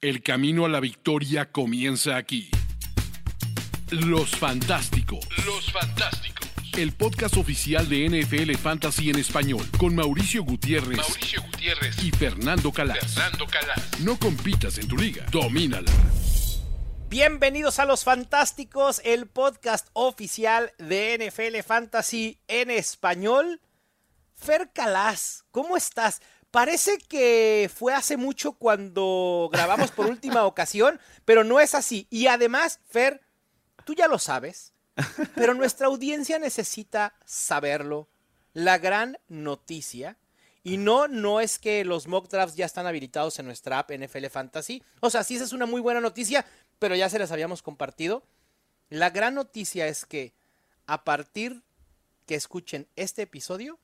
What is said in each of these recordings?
El camino a la victoria comienza aquí. Los Fantásticos. Los Fantásticos. El podcast oficial de NFL Fantasy en español con Mauricio Gutiérrez, Mauricio Gutiérrez y Fernando Calas. Fernando Calas. No compitas en tu liga, domínala. Bienvenidos a Los Fantásticos, el podcast oficial de NFL Fantasy en español. Fer Calas, ¿cómo estás? Parece que fue hace mucho cuando grabamos por última ocasión, pero no es así. Y además, Fer, tú ya lo sabes, pero nuestra audiencia necesita saberlo. La gran noticia. Y no, no es que los mock drafts ya están habilitados en nuestra app NFL Fantasy. O sea, sí, esa es una muy buena noticia, pero ya se las habíamos compartido. La gran noticia es que a partir que escuchen este episodio,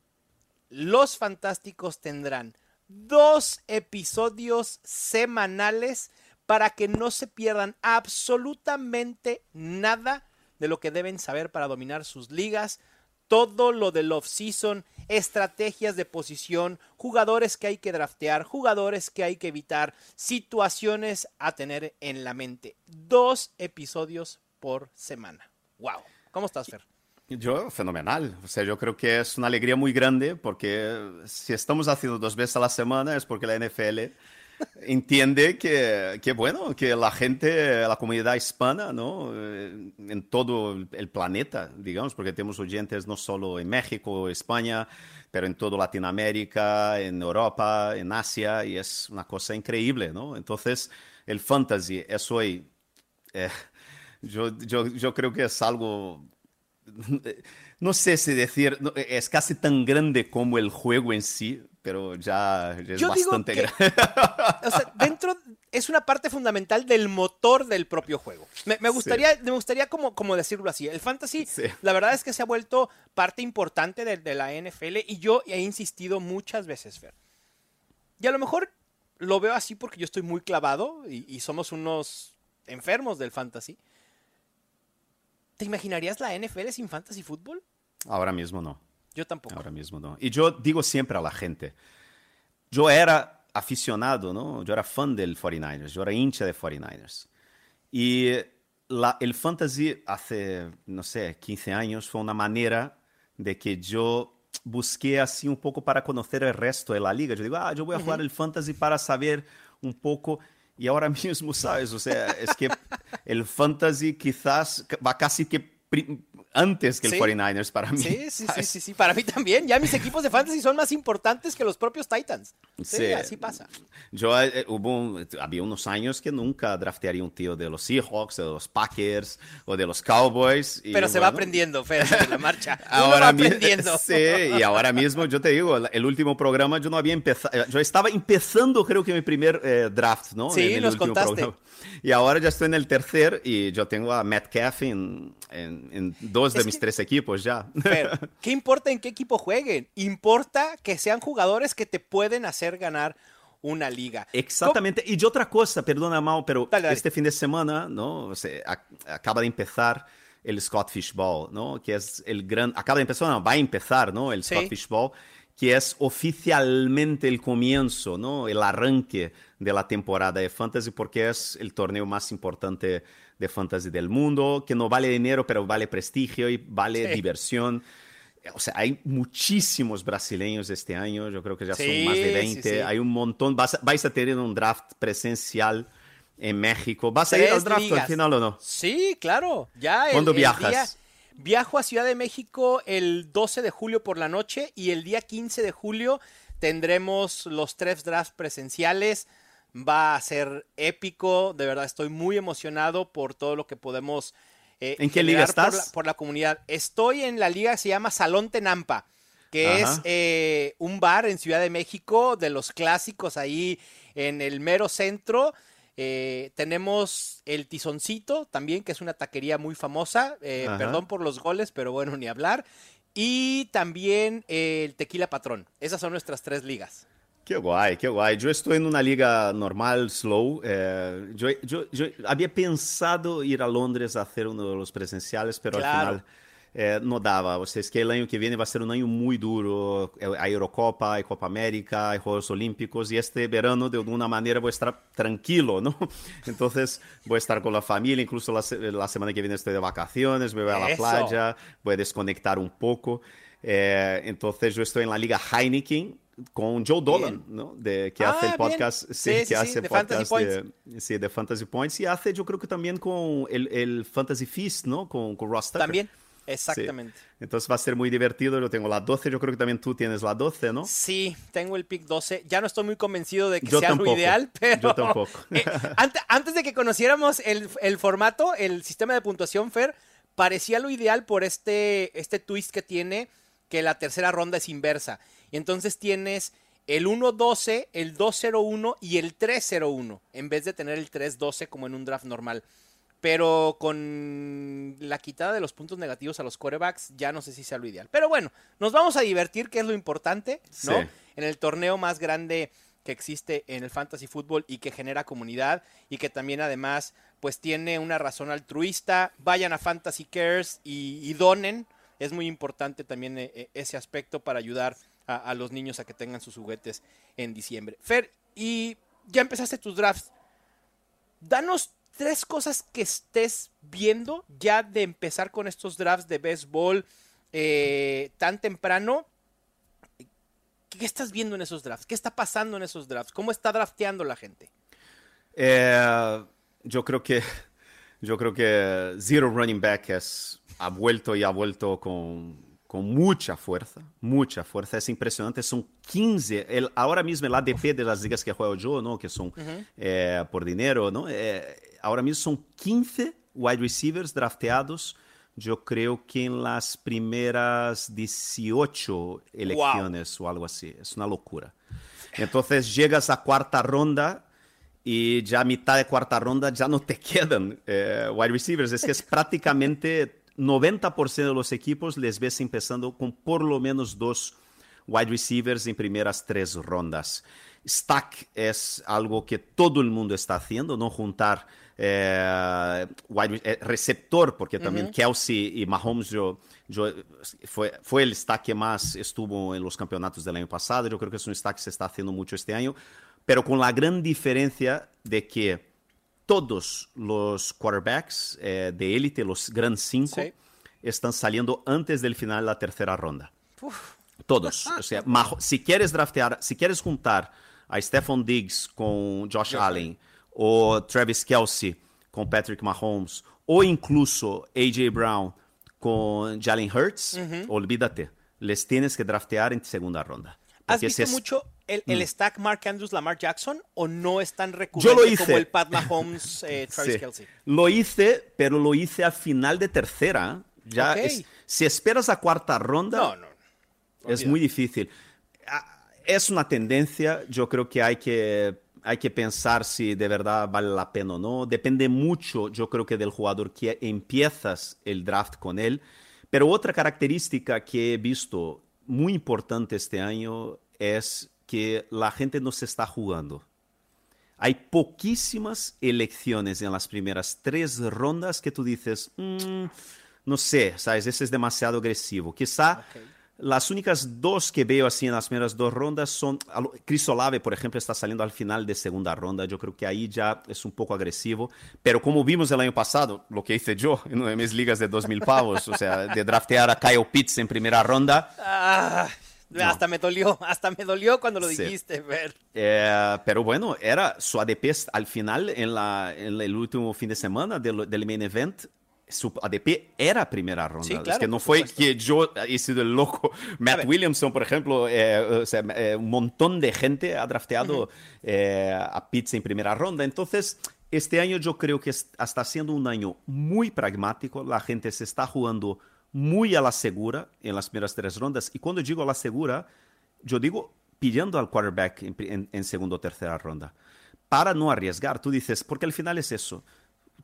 los Fantásticos tendrán dos episodios semanales para que no se pierdan absolutamente nada de lo que deben saber para dominar sus ligas, todo lo del off-season, estrategias de posición, jugadores que hay que draftear, jugadores que hay que evitar, situaciones a tener en la mente. Dos episodios por semana. ¡Wow! ¿Cómo estás, Fer? Yo, fenomenal. O sea, yo creo que es una alegría muy grande porque si estamos haciendo dos veces a la semana es porque la NFL entiende que, que, bueno, que la gente, la comunidad hispana, ¿no? Eh, en todo el planeta, digamos, porque tenemos oyentes no solo en México, España, pero en toda Latinoamérica, en Europa, en Asia, y es una cosa increíble, ¿no? Entonces, el fantasy es hoy, eh, yo, yo, yo creo que es algo no sé si decir, es casi tan grande como el juego en sí, pero ya es bastante grande. O sea, dentro es una parte fundamental del motor del propio juego. Me, gustaría, me gustaría como, como decirlo así. El fantasy, la verdad es que se ha vuelto parte importante de, la NFL y yo he insistido muchas veces, Fer. Y a lo mejor lo veo así porque yo estoy muy clavado y somos unos enfermos del fantasy. ¿Te imaginarías la NFL sin fantasy fútbol? Ahora mismo no. Yo tampoco. Ahora mismo no. Y yo digo siempre a la gente, yo era aficionado, ¿no? Yo era fan del 49ers, yo era hincha de 49ers. Y la, el fantasy hace, no sé, 15 años fue una manera de que yo busqué así un poco para conocer el resto de la liga. Yo digo, ah, yo voy a jugar el fantasy para saber un poco y ahora mismo, ¿sabes? O sea, es que el fantasy quizás va casi que antes que el 49ers para mí. Sí, sí, sí, sí, sí, para mí también. Ya mis equipos de fantasy son más importantes que los propios Titans. Sí, así pasa. Yo eh, hubo había unos años que nunca draftearía un tío de los Seahawks, de los Packers o de los Cowboys. Pero se va aprendiendo, Fer, en la marcha. ahora va aprendiendo. Sí, y ahora mismo yo te digo, el último programa yo no había empezado, eh, yo estaba empezando creo que mi primer eh, draft, ¿no? Sí, nos contaste. Y ahora ya estoy en el tercer y yo tengo a Matt en, en, dos de mis tres equipos ya. ¿qué importa en qué equipo jueguen? Importa que sean jugadores que te pueden hacer ganar una liga. Exactamente. Y otra cosa, perdona, Mau, pero este fin de semana, ¿no? O sea, acaba de empezar el Scott Ball, ¿no? Que es el gran... Acaba de empezar, no, va a empezar, ¿no? El Scott Ball, que es oficialmente el comienzo, ¿no? El arranque de la temporada de Fantasy, porque es el torneo más importante de fantasy del mundo, que no vale dinero, pero vale prestigio y vale diversión. O sea, hay muchísimos brasileños este año, yo creo que ya son más de 20, hay un montón, vais a tener un draft presencial en México. ¿Vas a ir al draft al final o no? Sí, claro, ya. ¿Cuándo viajas? viajo a Ciudad de México el 12 de julio por la noche y el día 15 de julio tendremos los tres drafts presenciales va a ser épico. De verdad, estoy muy emocionado por todo lo que podemos. Eh, ¿En qué liga estás? Por la, comunidad. Estoy en la liga que se llama Salón Tenampa, que es eh, un bar en Ciudad de México de los clásicos ahí en el mero centro. Eh, tenemos el Tizoncito también, que es una taquería muy famosa. perdón por los goles, pero bueno, ni hablar. Y también el Tequila Patrón. Esas son nuestras tres ligas. Qué guay, qué guay. Yo estoy en una liga normal, slow. Eh, yo, yo, yo, había pensado ir a Londres a hacer uno de los presenciales, pero al final é, não dava. Seja, que o ano que vem vai ser um ano muito duro. A Eurocopa, a Copa América, a Juegos Olímpicos. E este verano, de alguma maneira, vou estar tranquilo, não? Então, vou estar com a família. Incluso a semana que vem estou de vacaciones, me vou à la playa, vou desconectar um pouco. Eh, entonces yo estoy en la liga Heineken con Joe Dolan, ¿no? De, que ah, hace el podcast, sí, sí, que sí, hace de podcast Fantasy de, sí, de Fantasy Points y hace yo creo que también con el, el Fantasy Feast, ¿no? Con, con Ross Tucker. También. Exactamente. Entonces va a ser muy divertido. Yo tengo la 12, yo creo que también tú tienes la 12, ¿no? Sí, tengo el pick 12. Ya no estoy muy convencido de que sea lo ideal, pero. Yo tampoco. eh, antes, antes, de que conociéramos el, el, formato, el sistema de puntuación, Fer, parecía lo ideal por este, este twist que tiene que la tercera ronda es inversa. Y entonces tienes el 1-12, el 2-0-1 y el 3-0-1, en vez de tener el 3-12 como en un draft normal. Pero con la quitada de los puntos negativos a los quarterbacks, ya no sé si sea lo ideal. Pero bueno, nos vamos a divertir, que es lo importante, ¿no? Sí. En el torneo más grande que existe en el fantasy fútbol y que genera comunidad y que también además pues tiene una razón altruista. Vayan a Fantasy Cares y, y donen es muy importante también eh, eh, ese aspecto para ayudar a, los niños a que tengan sus juguetes en diciembre. Fer, y ya empezaste tus drafts. Danos tres cosas que estés viendo ya de empezar con estos drafts de béisbol eh, tan temprano. ¿Qué estás viendo en esos drafts? ¿Qué está pasando en esos drafts? ¿Cómo está drafteando la gente? Eh, yo creo que yo creo que zero running back es ha vuelto y ha vuelto con, con mucha fuerza, mucha fuerza. Es impresionante, son 15, el, ahora mismo el ADP de las ligas que juego yo, ¿no? que son uh -huh. eh, por dinero, ¿no? Eh, ahora mismo son 15 wide receivers drafteados, yo creo que en las primeras 18 elecciones wow. o algo así. Es una locura. Entonces llegas a cuarta ronda y ya a mitad de cuarta ronda ya no te quedan eh, wide receivers. Es que es prácticamente 90% de los equipos les ves empezando con por lo menos dos wide receivers en primeras tres rondas. Stack es algo que todo el mundo está haciendo, no juntar eh, wide, eh, receptor, porque también uh -huh. Kelsey y Mahomes yo, yo, fue, fue el stack que más estuvo en los campeonatos del año pasado. Yo creo que es un stack que se está haciendo mucho este año, pero con la gran diferencia de que todos los quarterbacks eh, de élite, los Grand 5, sí. están saliendo antes del final de la tercera ronda. Uf. Todos. o sea, si quieres draftear, si quieres juntar a Stephon Diggs con Josh Allen, o Travis Kelsey con Patrick Mahomes, o incluso AJ Brown con Jalen Hurts, uh -huh. olvídate. Les tienes que draftear en segunda ronda. ¿Has visto es... mucho el, el mm. stack Mark Andrews, Lamar Jackson o no es tan recurrente Yo lo hice. como el Pat Mahomes, eh, Travis sí. Kelsey? Lo hice, pero lo hice a final de tercera. Ya okay. es, si esperas a cuarta ronda, no, no. es muy difícil. Es una tendencia, yo creo que hay que hay que pensar si de verdad vale la pena o no. Depende mucho, yo creo que del jugador que empiezas el draft con él. Pero otra característica que he visto muy importante este año es que la gente no se está jugando. Hay poquísimas elecciones en las primeras tres rondas que tú dices, mmm, no sé, ¿sabes? Ese es demasiado agresivo. Quizá okay. las únicas dos que veo así en las primeras dos rondas son. Chris Olave, por ejemplo, está saliendo al final de segunda ronda. Yo creo que ahí ya es un poco agresivo. Pero como vimos el año pasado, lo que hice yo en una de mis ligas de 2000 pavos, o sea, de draftear a Kyle Pitts en primera ronda. No. Hasta me dolió, hasta me dolió cuando lo dijiste, Ver. Eh, pero bueno, era su ADP al final, en, la, en el último fin de semana del, del main event, su ADP era primera ronda. Sí, claro, es que no fue supuesto. que yo he sido el loco. Matt Williamson, por ejemplo, eh, o sea, eh, un montón de gente ha drafteado uh -huh. a Pitts en primera ronda. Entonces, este año yo creo que está siendo un año muy pragmático. La gente se está jugando muy a la segura en las primeras tres rondas. Y cuando digo a la segura, yo digo pidiendo al quarterback en, en, en segunda o tercera ronda. Para no arriesgar, tú dices, porque al final es eso.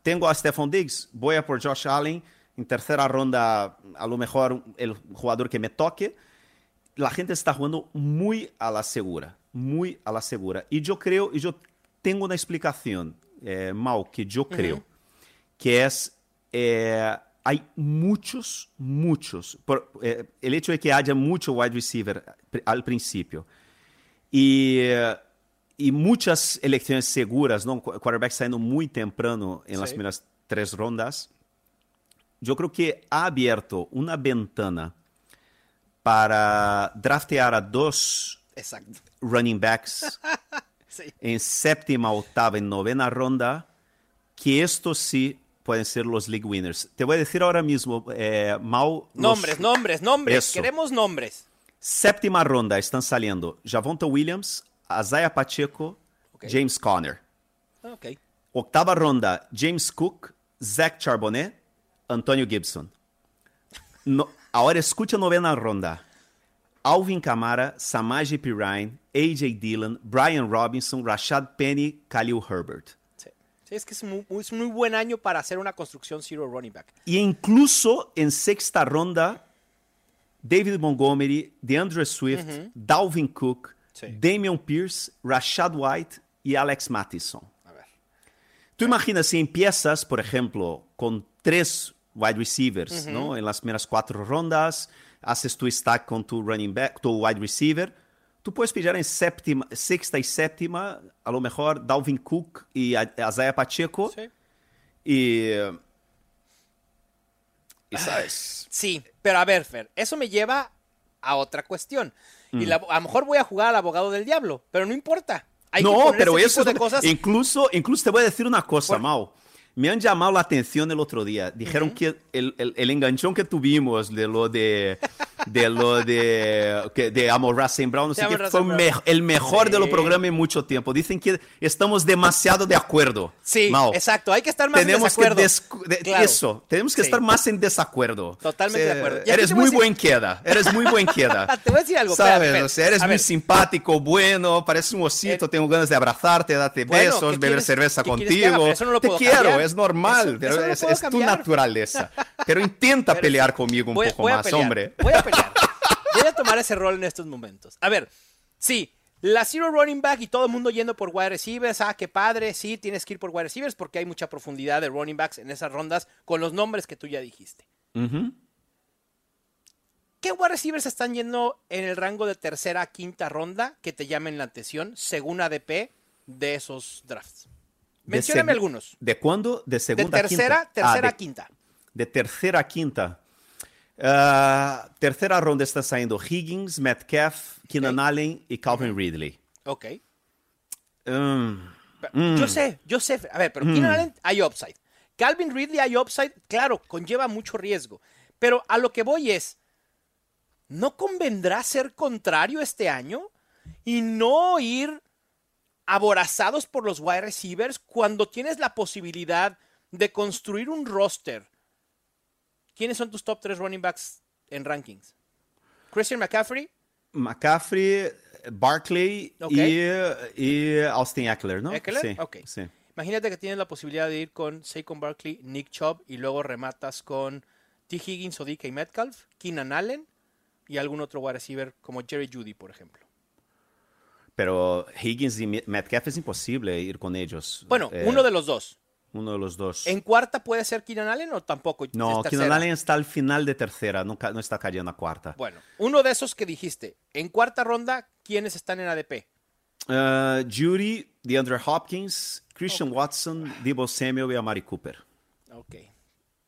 Tengo a Stephon Diggs, voy a por Josh Allen, en tercera ronda a lo mejor el jugador que me toque. La gente está jugando muy a la segura, muy a la segura. Y yo creo, y yo tengo una explicación, eh, Mau, que yo creo, uh -huh. que es... Eh, hay muchos, muchos. Por, eh, el hecho de que haya mucho wide receiver al principio y, y muchas elecciones seguras, ¿no? quarterback saliendo muy temprano en sí. las primeras tres rondas, yo creo que ha abierto una ventana para draftear a dos Exacto. running backs Sí. en séptima, octava y novena ronda, que estos sí pueden ser los league winners. Te voy a decir ahora mismo, eh, Mau. los- Nombres, nombres, nombres. Eso. Queremos nombres. Séptima ronda están saliendo Javonta Williams, Isaiah Pacheco, Ok. James Conner. Ok. Octava ronda, James Cook, Zach Charbonnet, Antonio Gibson. No- ahora escucha novena ronda. Alvin Kamara, Samaje Pirine, AJ Dillon, Brian Robinson, Rashad Penny, Khalil Herbert. Sí. Es que es muy, es muy buen año para hacer una construcción zero running back. Y incluso en sexta ronda, David Montgomery, DeAndre Swift, Dalvin Cook, Sí. Damian Pierce, Rashad White y Alex Mattison. A ver. Tú imaginas si empiezas, por ejemplo, con tres wide receivers, ¿no? En las primeras cuatro rondas, haces tu stack con tu running back, tu wide receiver. Tú puedes pillar en séptima, sexta y séptima, a lo mejor Dalvin Cook y a- Isaiah Pacheco. Sí. Y, eh, y sabes, Sí, pero a ver, Fer, eso me lleva a otra cuestión. Mm. Y la- a lo mejor voy a jugar al abogado del diablo, pero no importa. Hay que no, poner pero ese eso de cosas. Incluso, incluso te voy a decir una cosa, Por- Mau. Me han llamado la atención el otro día. Dijeron que el, el- el enganchón que tuvimos de lo de, de lo de, que, de Amor Racing Brown, no sé qué, fue me- el mejor de los Sí. programas en mucho tiempo. Dicen que estamos demasiado de acuerdo. Sí, Mau. exacto. Hay que estar más en Tenemos que desacuerdo. descu- de- Claro. eso, tenemos que Sí. estar más en desacuerdo. Totalmente O sea, de acuerdo. Aquí Eres te muy decir- buen queda, eres muy buen queda. Te voy a decir algo, Sabes, espérate, espérate. o sea, eres A muy ver. simpático, bueno, pareces un osito, Eh, tengo ganas de abrazarte, darte Bueno, besos, ¿qué beber quieres- cerveza que contigo. Eso no lo Te puedo quiero, es normal, Eso- eso es, tu naturaleza. Pero intenta Pero pelear conmigo un voy- poco voy más, pelear, hombre. Voy a pelear. Voy a tomar ese rol en estos momentos. A ver, sí, la zero running back y todo el mundo yendo por wide receivers. Ah, qué padre. Sí, tienes que ir por wide receivers porque hay mucha profundidad de running backs en esas rondas con los nombres que tú ya dijiste. ¿Qué wide receivers están yendo en el rango de tercera a quinta ronda que te llamen la atención según ADP de esos drafts? De Mencióname algunos. ¿De cuándo? De De segunda a tercera, quinta. Ah, tercera de- a quinta. de tercera a quinta. Ah, tercera ronda está saliendo Higgins, Metcalf, Keenan. Allen y Calvin Ridley. Ok. Mm, Yo sé, yo sé. A ver, pero Keenan Allen hay upside. Calvin Ridley hay upside, claro, conlleva mucho riesgo. Pero a lo que voy es, ¿no convendrá ser contrario este año y no ir aborazados por los wide receivers cuando tienes la posibilidad de construir un roster? ¿Quiénes son tus top 3 running backs en rankings? Christian McCaffrey, McCaffrey, Barkley y, y Austin Eckler, ¿no? Eckler, Sí, ok. sí. Imagínate que tienes la posibilidad de ir con Saquon Barkley, Nick Chubb y luego rematas con T. Higgins o DK Metcalf, Keenan Allen y algún otro wide receiver como Jerry Judy, por ejemplo. Pero Higgins y Met- Metcalf es imposible ir con ellos. Bueno, Eh, uno de los dos. uno de los dos. ¿En cuarta puede ser Keenan Allen o tampoco? No, Keenan? Allen está al final de tercera, no, no está cayendo a cuarta. Bueno, uno de esos que dijiste. En cuarta ronda, ¿quiénes están en ADP? Uh, Judy, DeAndre Hopkins, Christian Watson, Debo Samuel y Amari Cooper. Ok.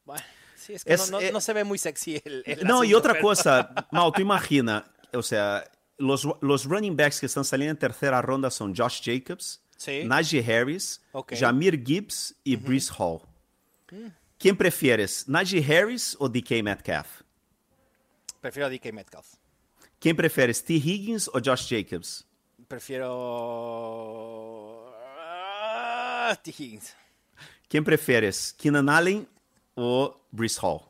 Bueno, sí, es que Es, no, no- eh, no se ve muy sexy el, el No, y asunto, otra pero- cosa, Mau, tú imagina, o sea, los, los running backs que están saliendo en tercera ronda son Josh Jacobs, Sí. Najee Harris, Ok. Jamir Gibbs y Brees Hall. ¿Quién prefieres, Najee Harris o DK Metcalf? Prefiero a DK Metcalf. ¿Quién prefieres, T. Higgins o Josh Jacobs? Prefiero. Ah, T. Higgins. ¿Quién prefieres, Keenan Allen o Brees Hall?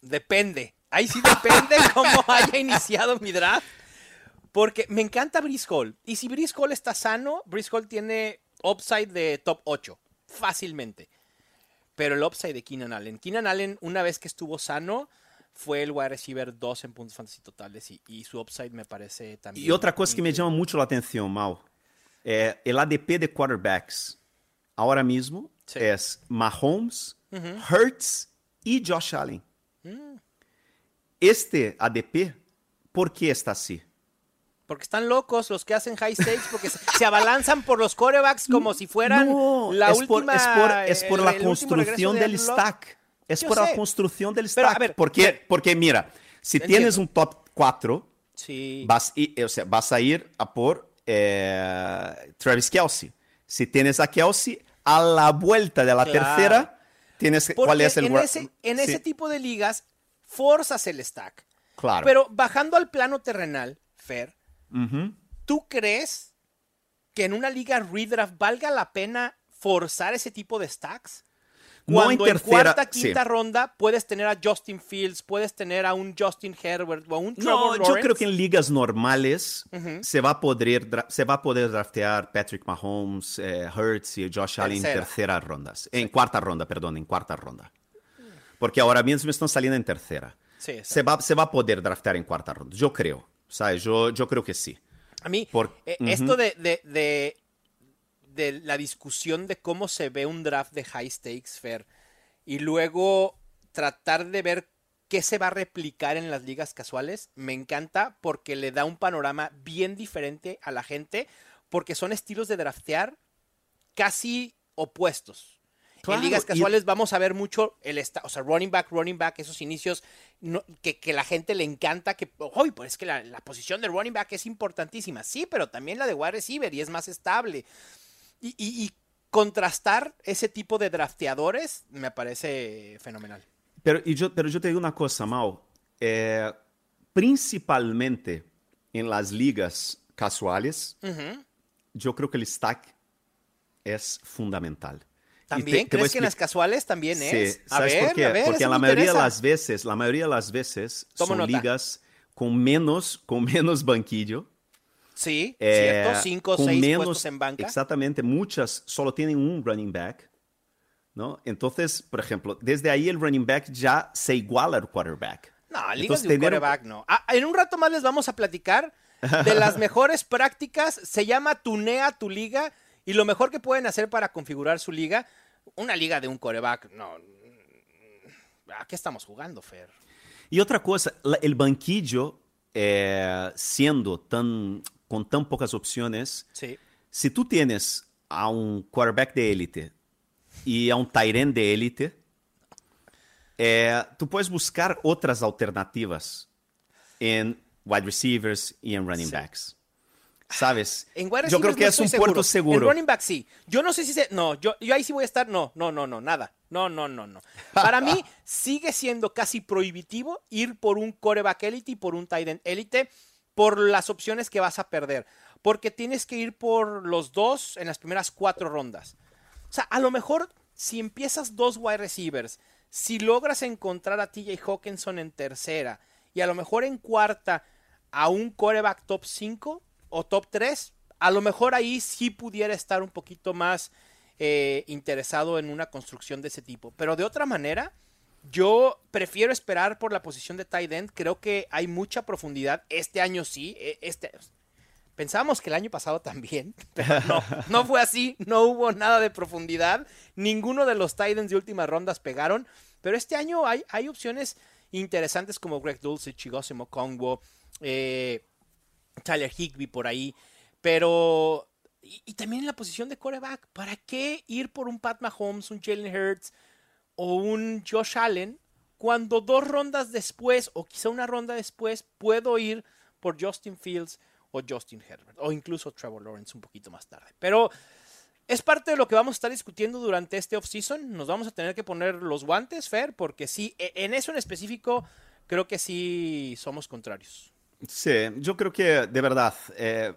Depende. Ahí sí depende cómo haya iniciado mi draft. Porque me encanta Brice Hall. Y si Brice Hall está sano, Brice Hall tiene upside de top 8. Fácilmente. Pero el upside de Keenan Allen. Keenan Allen, una vez que estuvo sano, fue el wide receiver 2 en puntos fantasy totales. Y, y su upside me parece también. Y otra cosa que me llama mucho la atención, Mau, eh, el ADP de quarterbacks ahora mismo Sí. es Mahomes, Hurts y Josh Allen. Este ADP, ¿por qué está así? Porque están locos los que hacen high stakes, porque se, abalanzan por los corebacks como si fueran No, la es por, última. es por, es por el- la el construcción de del stack. Es Yo por la construcción del Pero, a stack. ver, porque, pero- porque mira, si Entiendo. tienes un top 4, Sí. vas, y- o sea, vas a ir a por eh, Travis Kelsey. Si tienes a Kelsey, a la vuelta de la Claro. tercera, tienes Porque cuál es el en, ese, en Sí, ese tipo de ligas, forzas el stack. Claro. Pero bajando al plano terrenal, Fer, Ujú. ¿tú crees que en una liga redraft valga la pena forzar ese tipo de stacks? No Cuando en en, tercera, cuarta, sí. quinta ronda puedes tener a Justin Fields, puedes tener a un Justin Herbert o a un Trevor No, yo Lawrence. creo que en ligas normales Ujú. se, va a poder se va a poder draftear Patrick Mahomes, eh, Hurts y Josh Allen en Tercera. tercera rondas. En cuarta ronda, perdón, en cuarta ronda. Porque ahora mismo están saliendo en tercera. Sí, se, va, se va a poder draftear en cuarta ronda. Yo creo. ¿Sabes? Yo, yo creo que sí. A mí, Por- eh, esto de, de, de, de la discusión de cómo se ve un draft de high stakes, Fair, y luego tratar de ver qué se va a replicar en las ligas casuales, me encanta porque le da un panorama bien diferente a la gente, porque son estilos de draftear casi opuestos. Claro, en ligas y- casuales vamos a ver mucho el o sea, running back, running back, esos inicios no- que, que la gente le encanta, que, hoy pues es que la, la posición de running back es importantísima, sí, pero también la de wide receiver y es más estable. Y, y- y contrastar ese tipo de drafteadores me parece fenomenal. Pero, y yo, pero yo te digo una cosa, Mau. Eh, principalmente en las ligas casuales, Ujú. yo creo que el stack es fundamental. Te- ¿También? te ¿Crees que en las casuales también es? Sí, a ¿sabes ver, por qué? a ver, Porque la mayoría de interesa. las veces, la mayoría de las veces son nota. ligas con menos, con menos banquillo. Sí, eh, cierto, cinco o seis menos- puestos en banca. Exactamente, muchas solo tienen un running back. ¿no? Entonces, por ejemplo, desde ahí el running back ya se iguala al quarterback. No, ligas Entonces, de un tener- quarterback no. Ah, en un rato más les vamos a platicar de las mejores prácticas. Se llama Tunea tu liga y lo mejor que pueden hacer para configurar su liga. Una liga de un quarterback, no. ¿A qué estamos jugando, Fer? Y otra cosa, la- el banquillo, eh, siendo tan, con tan pocas opciones, Sí. si tú tienes a un quarterback de élite y a un tight end de élite, eh, tú puedes buscar otras alternativas en wide receivers y en running Sí. backs. ¿Sabes? En Yo creo que no es un estoy puerto seguro. En running back sí. Yo no sé si se. No, yo, yo ahí sí voy a estar. No, no, no, no, nada. No, no, no, no. Para mí sigue siendo casi prohibitivo ir por un coreback élite y por un tight end élite por las opciones que vas a perder. Porque tienes que ir por los dos en las primeras cuatro rondas. O sea, a lo mejor si empiezas dos wide receivers, si logras encontrar a TJ Hawkinson en tercera y a lo mejor en cuarta a un coreback top 5 o top 3, a lo mejor ahí sí pudiera estar un poquito más eh, interesado en una construcción de ese tipo. Pero de otra manera, yo prefiero esperar por la posición de tight end. Creo que hay mucha profundidad. Este año sí. eh, Este, Pensábamos que el año pasado también, pero no, no fue así, no hubo nada de profundidad, ninguno de los Titans de últimas rondas pegaron, pero este año hay, hay opciones interesantes como Greg Dulcich, Chigosimo Kongwo, eh, Tyler Higby por ahí, pero... Y, también en la posición de coreback, ¿para qué ir por un Pat Mahomes, un Jalen Hurts o un Josh Allen cuando dos rondas después o quizá una ronda después puedo ir por Justin Fields o Justin Herbert o incluso Trevor Lawrence un poquito más tarde. Pero es parte de lo que vamos a estar discutiendo durante este offseason. Nos vamos a tener que poner los guantes, Fer, porque sí, e- en eso en específico creo que sí somos contrarios. Sí, yo creo que de verdad, eh,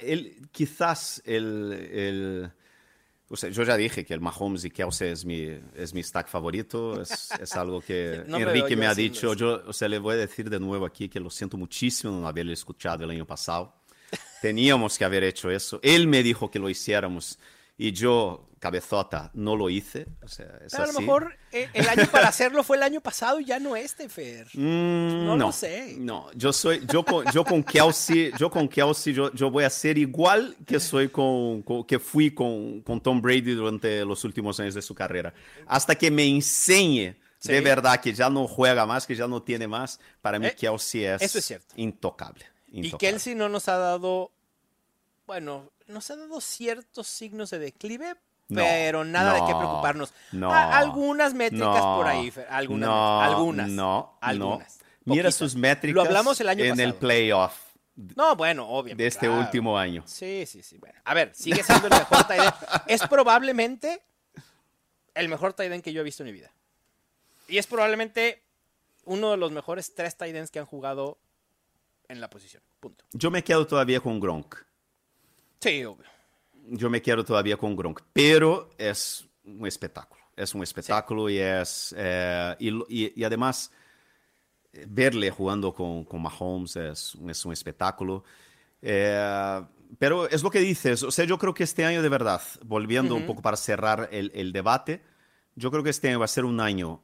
el- quizás el, el- o sea, yo ya dije que el Mahomes y Kelsey es mi, es mi stack favorito, es, es algo que No me Enrique yo me ha dicho, yo, o sea, le voy a decir de nuevo aquí que lo siento muchísimo no haberle escuchado el año pasado. Teníamos que haber hecho eso. Él me dijo que lo hiciéramos y yo, cabezota, no lo hice. O sea, es Pero a lo así. mejor eh, el año para hacerlo fue el año pasado y ya no este, Fer. Mm, No lo sé. No, yo soy, yo con, yo con Kelsey, yo con Kelsey, yo, yo voy a ser igual que soy con, con- que fui con, con Tom Brady durante los últimos años de su carrera. Hasta que me enseñe de verdad que ya no juega más, que ya no tiene más, para mí Eh, Kelsey es, eso es cierto. intocable. Y intocable. Kelsey no nos ha dado, bueno, nos ha dado ciertos signos de declive, No, pero nada de qué no, preocuparnos. no, Ah, algunas métricas por ahí, algunas, no, algunas, no, algunas. Mira sus métricas Lo hablamos el año en pasado. el playoff No, bueno, obviamente. de este claro. último año. Sí, sí, sí. Bueno, a ver, sigue siendo el mejor tight end. Es probablemente el mejor tight end que yo he visto en mi vida. Y es probablemente uno de los mejores tres tight ends que han jugado en la posición. Punto. Yo me quedo todavía con Gronk. Sí, obvio. Yo me quedo todavía con Gronk, pero es un espectáculo. Es un espectáculo y es. eh, y, lo- y- y además, eh, verle jugando con, con Mahomes es, un- es un espectáculo. Eh, pero es lo que dices. O sea, yo creo que este año, de verdad, volviendo un poco para cerrar el, el debate, yo creo que este año va a ser un año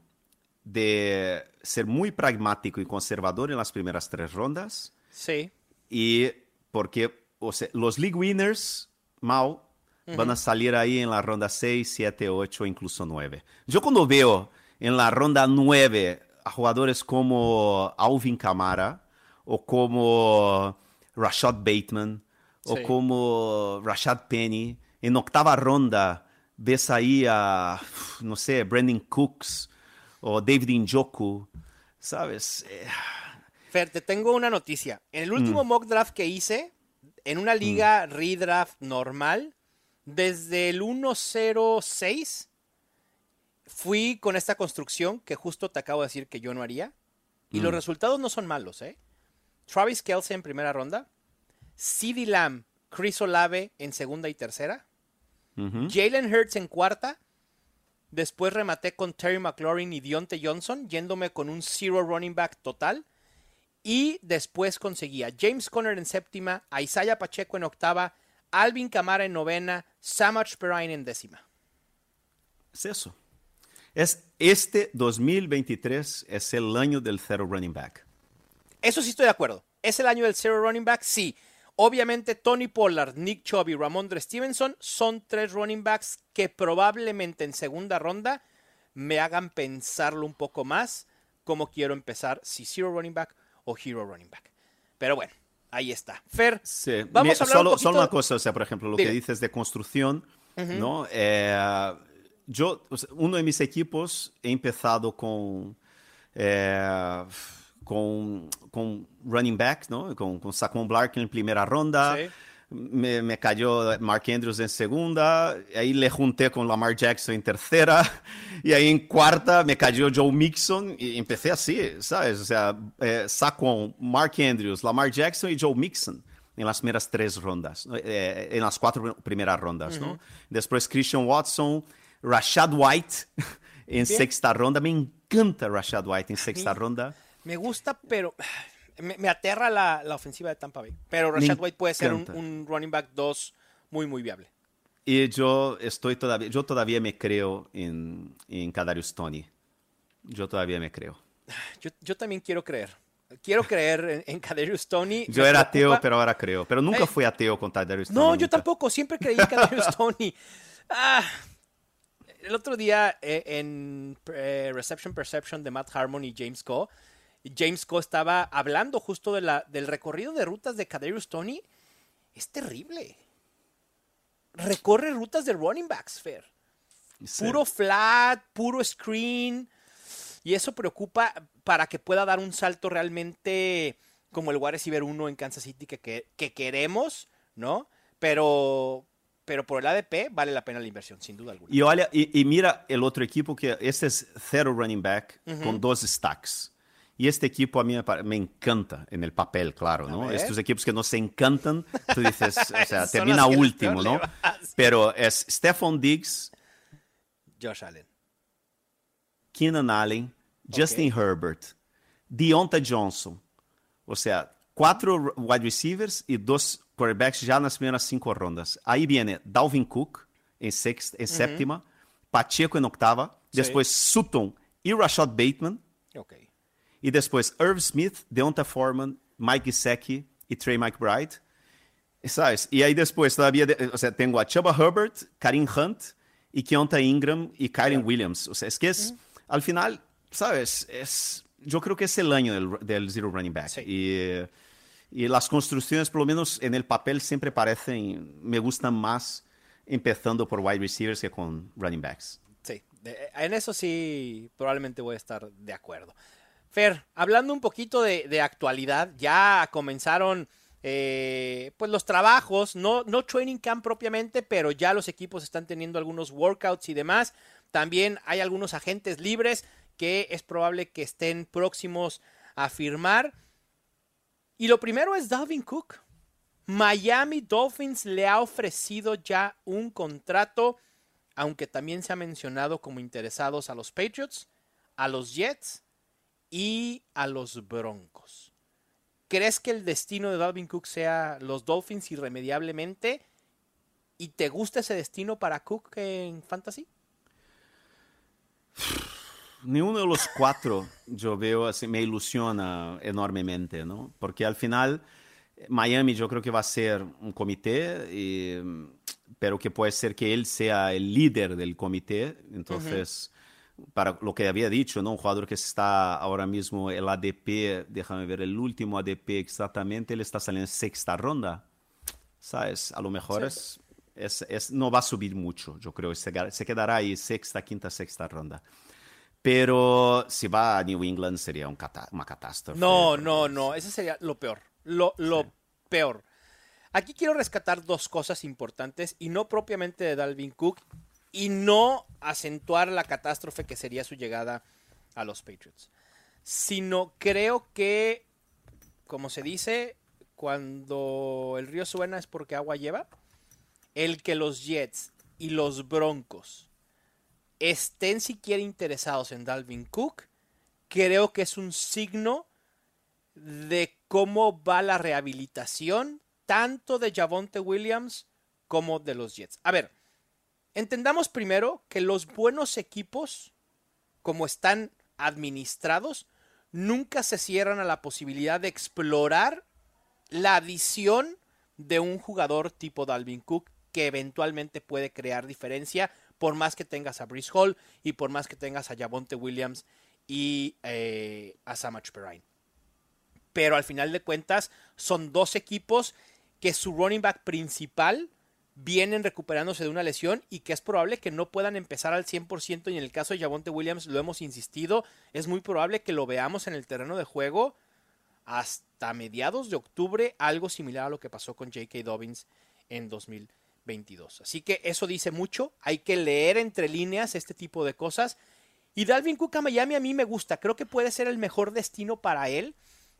de ser muy pragmático y conservador en las primeras tres rondas. Sí. Y porque o sea, los league winners, Mau, van a salir ahí en la ronda 6, 7, 8, incluso 9. Yo cuando veo en la ronda 9 a jugadores como Alvin Kamara o como Rashad Bateman o Sí. como Rashad Penny, en octava ronda ves ahí a, no sé, Brandon Cooks o David Njoku, ¿sabes? Eh, Fer, te tengo una noticia. En el Mm. último mock draft que hice, en una liga redraft normal, desde el 106 fui con esta construcción que justo te acabo de decir que yo no haría. Y Mm. los resultados no son malos, ¿eh? Travis Kelsey en primera ronda, CeeDee Lamb, Chris Olave en segunda y tercera. Jalen Hurts en cuarta. Después rematé con Terry McLaurin y Dionte Johnson, yéndome con un zero running back total. Y después conseguía James Conner en séptima, a Isaiah Pacheco en octava, Alvin Kamara en novena, Samach Perrine en décima. Es eso. Es este 2023 es el año del cero running back. Eso sí estoy de acuerdo. ¿Es el año del zero running back? Sí. Obviamente Tony Pollard, Nick Chubb y Ramondre Stevenson son tres running backs que probablemente en segunda ronda me hagan pensarlo un poco más cómo quiero empezar, si zero running back o hero running back. Pero bueno, ahí está. Fer, Sí. vamos a hablar solo, un poquito... solo una cosa, o sea, por ejemplo, lo que dices de construcción, ¿no? Eh, yo, uno de mis equipos he empezado con, eh, con, con running back, ¿no? Con, con Saquon Barkley en primera ronda. Sí. Me, me cayó Mark Andrews en segunda, ahí le junté con Lamar Jackson en tercera, y ahí en cuarta me cayó Joe Mixon, y empecé así, ¿sabes? O sea, eh, Saquon, Mark Andrews, Lamar Jackson y Joe Mixon en las primeras tres rondas, ¿no? Eh, en las cuatro primeras rondas, ¿no? Después Christian Watson, Rashad White en sexta ronda, me encanta Rashad White en sexta ronda. Me gusta, pero me, me aterra la, la ofensiva de Tampa Bay. Pero Rashad White puede ser un, running back 2 muy, muy viable. Y yo estoy todavía, yo todavía me creo en, en Kadarius Tony. Yo todavía me creo. Yo, yo también quiero creer. Quiero creer en, en Kadarius Tony. Yo era ateo, pero ahora creo. Pero nunca Eh, fui ateo con Kadarius Tony. No, yo tampoco. Siempre creí en Kadarius Tony. Ah, el otro día eh, en eh, Reception Perception de Matt Harmon y James Coe, James Coe estaba hablando justo de la, del recorrido de rutas de Kadarius Tony. Es terrible. Recorre rutas de running backs, Fer. Sí. Puro flat, puro screen. Y eso preocupa para que pueda dar un salto realmente como el wide receiver 1 en Kansas City que, que, que queremos, ¿no? Pero, pero por el ADP vale la pena la inversión, sin duda alguna. Y, olha, y, y mira el otro equipo que este es cero running back con dos stacks. Y este equipo a mí me, encanta en el papel, claro, ¿no? ver. Estos equipos que no se encantan, tú dices, o sea, termina último, ¿no? Pero es Stephon Diggs, Josh Allen. Keenan Allen, Justin Herbert, Deonta Johnson. O sea, cuatro wide receivers y dos quarterbacks ya en las primeras cinco rondas. Ahí viene Dalvin Cook en, sexta, en séptima, Pacheco en octava, después Sutton y Rashad Bateman, Ok. Y después Irv Smith, Deonta Foreman, Mike Gesicki y Trey McBride. ¿Sabes? Y ahí después todavía, de- o sea, tengo a Chuba Herbert, Karim Hunt y Keonta Ingram y Kyren Williams. O sea, es que es, al final, sabes, es, yo creo que es el año del, del zero running back. Y, y, las construcciones, por lo menos en el papel, siempre parecen, me gustan más empezando por wide receivers que con running backs. Sí, en eso sí probablemente voy a estar de acuerdo. Fer, hablando un poquito de, actualidad, ya comenzaron eh, pues los trabajos, no, no training camp propiamente, pero ya los equipos están teniendo algunos workouts y demás. También hay algunos agentes libres que es probable que estén próximos a firmar. Y lo primero es Dalvin Cook. Miami Dolphins le ha ofrecido ya un contrato, aunque también se ha mencionado como interesados a los Patriots, a los Jets y a los Broncos. ¿Crees que el destino de Dalvin Cook sea los Dolphins irremediablemente? ¿Y te gusta ese destino para Cook en Fantasy? Ninguno de los cuatro yo veo así, me ilusiona enormemente, ¿no? Porque al final Miami yo creo que va a ser un comité, y, pero que puede ser que él sea el líder del comité. Entonces, para lo que había dicho, ¿no? Un jugador que está ahora mismo el ADP, déjame ver el último ADP exactamente, él está saliendo en sexta ronda. ¿Sabes? A lo mejor es, es, es, no va a subir mucho, yo creo. Se, se quedará ahí sexta, quinta, sexta ronda. Pero si va a New England sería un cata una catástrofe. No, no, no. Ese sería lo peor. Lo, lo peor. Aquí quiero rescatar dos cosas importantes y no propiamente de Dalvin Cook y no acentuar la catástrofe que sería su llegada a los Patriots. Sino creo que, como se dice, cuando el río suena es porque agua lleva. El que los Jets y los Broncos estén siquiera interesados en Dalvin Cook, creo que es un signo de cómo va la rehabilitación tanto de Javonte Williams como de los Jets. A ver, entendamos primero que los buenos equipos, como están administrados, nunca se cierran a la posibilidad de explorar la adición de un jugador tipo Dalvin Cook que eventualmente puede crear diferencia por más que tengas a Brice Hall y por más que tengas a Javonte Williams y eh, a Samach Perrine. Pero al final de cuentas son dos equipos que su running back principal vienen recuperándose de una lesión y que es probable que no puedan empezar al 100% y en el caso de Javonte Williams lo hemos insistido, es muy probable que lo veamos en el terreno de juego hasta mediados de octubre, algo similar a lo que pasó con J.K. Dobbins en 2020. 22. Así que eso dice mucho, hay que leer entre líneas este tipo de cosas. Y Dalvin Cook Miami a mí me gusta, creo que puede ser el mejor destino para él,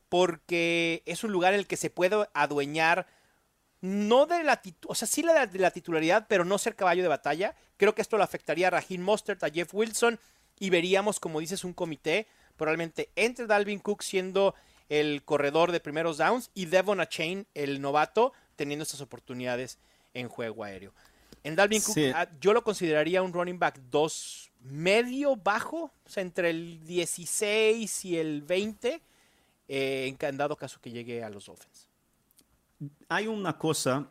porque es un lugar en el que se puede adueñar, no de la, o sea, sí de la titularidad, pero no ser caballo de batalla. Creo que esto lo afectaría a Raheem Mostert, a Jeff Wilson, y veríamos, como dices, un comité, probablemente entre Dalvin Cook siendo el corredor de primeros downs y Devon Chain, el novato, teniendo estas oportunidades en juego aéreo. En Dalvin Cook, ah, yo lo consideraría un running back 2 medio bajo, o sea, entre el 16 y el 20, eh, en dado caso que llegue a los Dolphins. Hay una cosa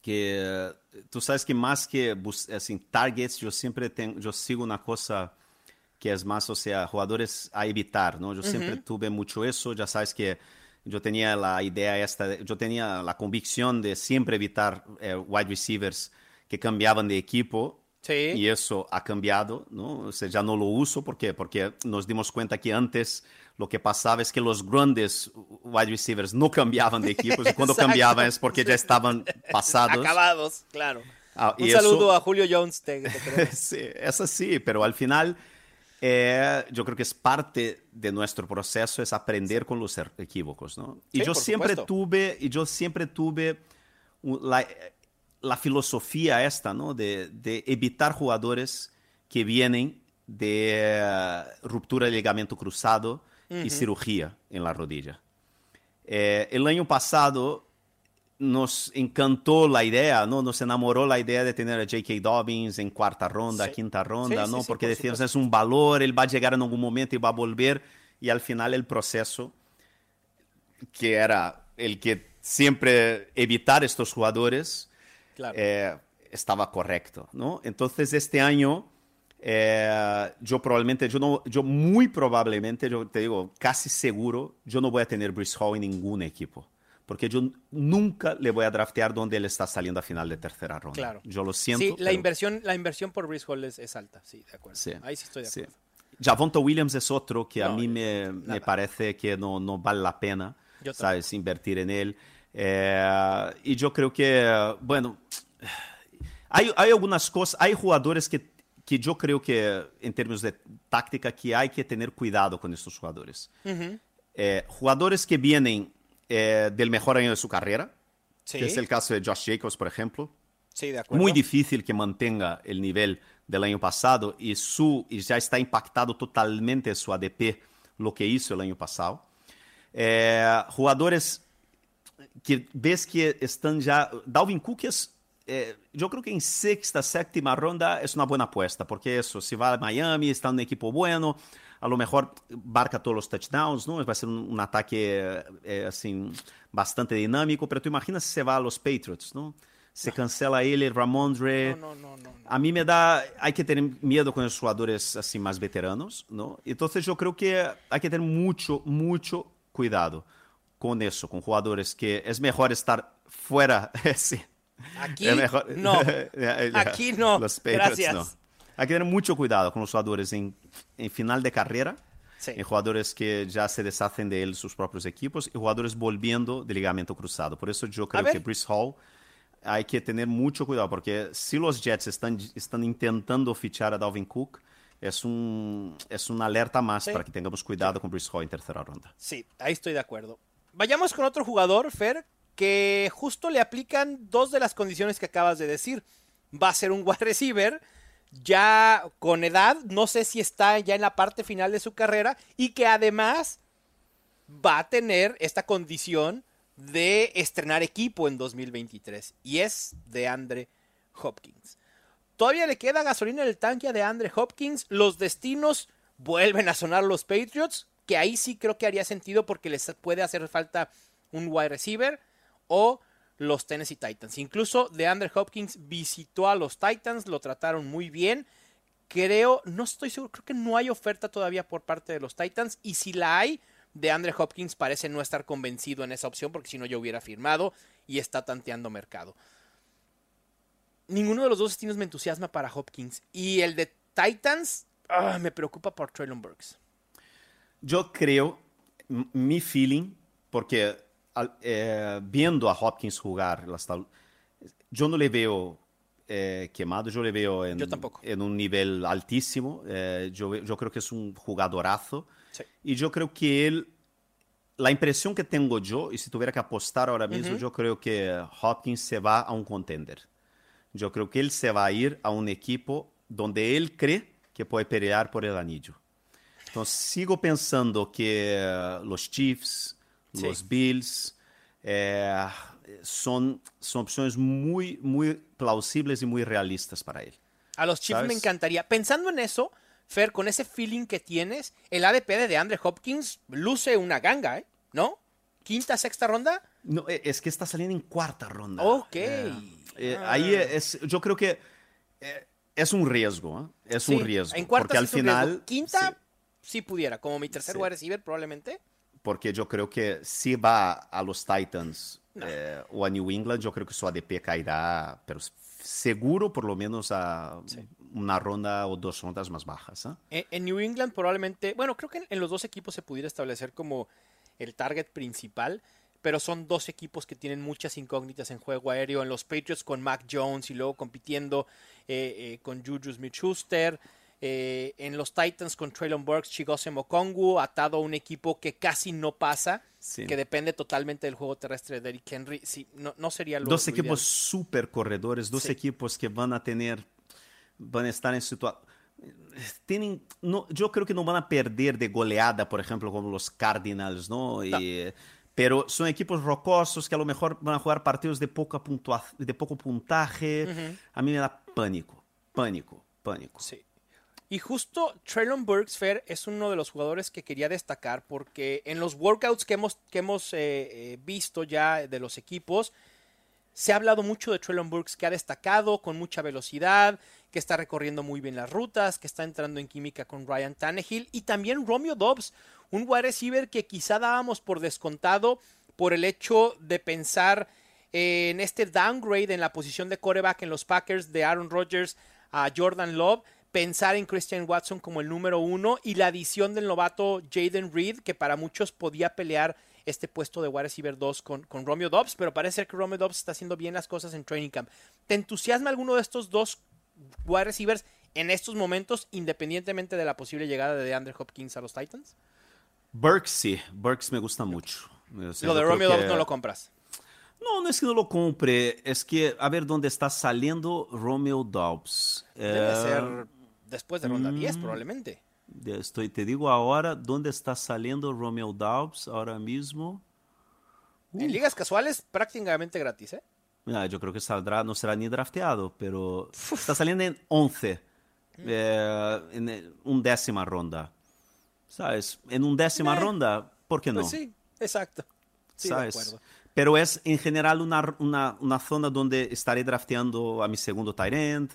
que tú sabes que más que así, targets, yo siempre tengo, yo sigo una cosa que es más, o sea, jugadores a evitar, ¿no? Yo siempre tuve mucho eso, ya sabes que yo tenía la idea esta, yo tenía la convicción de siempre evitar eh, wide receivers que cambiaban de equipo. Sí. Y eso ha cambiado, ¿no? O sea, ya no lo uso. ¿Por qué? Porque nos dimos cuenta que antes lo que pasaba es que los grandes wide receivers no cambiaban de equipos. y cuando cambiaban es porque ya estaban pasados. Acabados, claro. Ah, Un saludo a Julio Jones. sí, es así, pero al final eh, yo creo que es parte de nuestro proceso es aprender con los er-, equívocos, ¿no? Y yo siempre tuve, y yo siempre tuve la, la filosofía esta, ¿no? De, de, evitar jugadores que vienen de uh, ruptura de ligamento cruzado uh -huh. y cirugía en la rodilla. Eh, el año pasado nos encantó la idea, ¿no? Nos enamoró la idea de tener a J.K. Dobbins en cuarta ronda, sí. quinta ronda, sí, ¿no? Sí, Porque por decíamos, es un valor, él va a llegar en algún momento y va a volver. Y al final el proceso, que era el que siempre evitar estos jugadores, claro. eh, estaba correcto, ¿no? Entonces este año Eh, yo probablemente, yo, no, yo muy probablemente, yo te digo, casi seguro, yo no voy a tener Bruce Hall en ningún equipo. Porque yo nunca le voy a draftear donde él está saliendo a final de tercera ronda. Claro. Yo lo siento. Sí, la, inversión, la inversión por Bruce Hall es, alta, sí, de acuerdo. Ahí sí estoy de acuerdo. Javonto Williams es otro que a mí me, me, parece que no, no vale la pena, ¿sabes? Invertir en él. Eh, y yo creo que, bueno, hay, hay algunas cosas, hay jugadores que, que yo creo que en términos de táctica que hay que tener cuidado con estos jugadores. Eh, jugadores que vienen eh, del mejor año de su carrera, que es el caso de Josh Jacobs, por ejemplo. Sí, de acuerdo. Muy difícil que mantenga el nivel del año pasado y, su, y ya está impactado totalmente su ADP, lo que hizo el año pasado. Eh, jugadores que ves que están ya... Dalvin Cook es eh, yo creo que en sexta, séptima ronda es una buena apuesta, porque eso, si va a Miami, está un equipo bueno, a lo mejor marca todos los touchdowns, ¿no? Va a ser un, un ataque eh, así, bastante dinámico, pero tú imaginas si se va a los Patriots, ¿no? Se cancela ele, Ramondre. No, no, no, a mí me da, hay que tener miedo con los jugadores así más veteranos, ¿no? Entonces yo creo que hay que tener mucho, mucho cuidado con eso, con jugadores que es mejor estar fuera, sí, Aquí no. Aquí no. Gracias. Hay que tener mucho cuidado con los jugadores en, en final de carrera, en jugadores que ya se deshacen de él sus propios equipos y jugadores volviendo de ligamento cruzado. Por eso yo creo que Brice Hall hay que tener mucho cuidado, porque si los Jets están, están intentando fichar a Dalvin Cook, es, un, es una alerta más para que tengamos cuidado con Brice Hall en tercera ronda. Sí, ahí estoy de acuerdo. Vayamos con otro jugador, Fer, que justo le aplican dos de las condiciones que acabas de decir. Va a ser un wide receiver ya con edad, no sé si está ya en la parte final de su carrera y que además va a tener esta condición de estrenar equipo en 2023 y es de Andre Hopkins. Todavía le queda gasolina en el tanque de Andre Hopkins. Los destinos vuelven a sonar los Patriots, que ahí sí creo que haría sentido porque les puede hacer falta un wide receiver o los Tennessee Titans. Incluso DeAndre Hopkins visitó a los Titans, lo trataron muy bien. Creo, no estoy seguro, creo que no hay oferta todavía por parte de los Titans. Y si la hay, DeAndre Hopkins parece no estar convencido en esa opción, porque si no yo hubiera firmado y está tanteando mercado. Ninguno de los dos destinos me entusiasma para Hopkins. Y el de Titans ah, me preocupa por Traylon Burks. Yo creo, mi feeling, porque eh, viendo a Hopkins jugar, yo no le veo eh, quemado, yo le veo en, en un nivel altísimo. Eh, yo, yo, creo que es un jugadorazo. Y yo creo que él, la impresión que tengo yo, y si tuviera que apostar ahora mismo, yo creo que Hopkins se va a un contender. Yo creo que él se va a ir a un equipo donde él cree que puede pelear por el anillo. Entonces sigo pensando que los Chiefs, los Bills, eh, son, son opciones muy, muy plausibles y muy realistas para él. A los Chiefs me encantaría. Pensando en eso, Fer, con ese feeling que tienes, el ADP de Andre Hopkins luce una ganga, ¿eh? ¿No? ¿Quinta, sexta ronda? No, e, es que está saliendo en cuarta ronda. Ok. Eh, ahí ah. es, yo creo que es un riesgo, Es un riesgo. En cuarta porque al final. Quinta, sí. pudiera, como mi tercer wide receiver, probablemente porque yo creo que si va a los Titans eh, o a New England, yo creo que su ADP caerá, pero seguro por lo menos a una ronda o dos rondas más bajas. ¿eh? En, New England probablemente, bueno, creo que en, los dos equipos se pudiera establecer como el target principal, pero son dos equipos que tienen muchas incógnitas en juego aéreo. En los Patriots con Mac Jones y luego compitiendo eh, con Juju Smith-Schuster. Eh, en los Titans con Traylon Burks, Chigose Mokongu, atado a un equipo que casi no pasa, que depende totalmente del juego terrestre de Derrick Henry. Sí, no, no sería lo Dos equipos súper corredores, dos equipos que van a tener, van a estar en situación. Tienen, no, yo creo que no van a perder de goleada, por ejemplo, como los Cardinals, ¿no? pero son equipos rocosos que a lo mejor van a jugar partidos de, poca de poco puntaje. A mí me da pánico, pánico, pánico. Sí. Y justo Traylon Burks Fair es uno de los jugadores que quería destacar porque en los workouts que hemos, que hemos eh, eh, visto ya de los equipos, Se ha hablado mucho de Traylon Burks, que ha destacado con mucha velocidad, que está recorriendo muy bien las rutas, que está entrando en química con Ryan Tannehill y también Romeo Dobbs, un wide receiver que quizá dábamos por descontado por el hecho de pensar en este downgrade en la posición de coreback en los Packers de Aaron Rodgers a Jordan Love, pensar en Christian Watson como el número uno y la adición del novato Jaden Reed, que para muchos podía pelear este puesto de wide receiver 2 con, con Romeo Dobbs, pero parece que Romeo Dobbs está haciendo bien las cosas en training camp. ¿Te entusiasma alguno de estos dos wide receivers en estos momentos, independientemente de la posible llegada de DeAndre Hopkins a los Titans? Burks sí, Burks me gusta mucho. lo de Romeo Dobbs no lo compras. No, no es que no lo compre, es que a ver dónde está saliendo Romeo Dobbs. Debe eh, ser después de ronda 10 mm, probablemente. Estoy, te digo ahora dónde está saliendo Romeo Dobbs ahora mismo. En ligas casuales prácticamente gratis, ¿eh? yo creo que saldrá, no será ni drafteado, pero está saliendo en 11, mm. eh, en un décima ronda. ¿Sabes? En un décima eh, ronda, ¿por qué no? Pues sí, exacto. Sí, ¿Sabes? Pero es en general una, una, una, zona donde estaré drafteando a mi segundo tight end,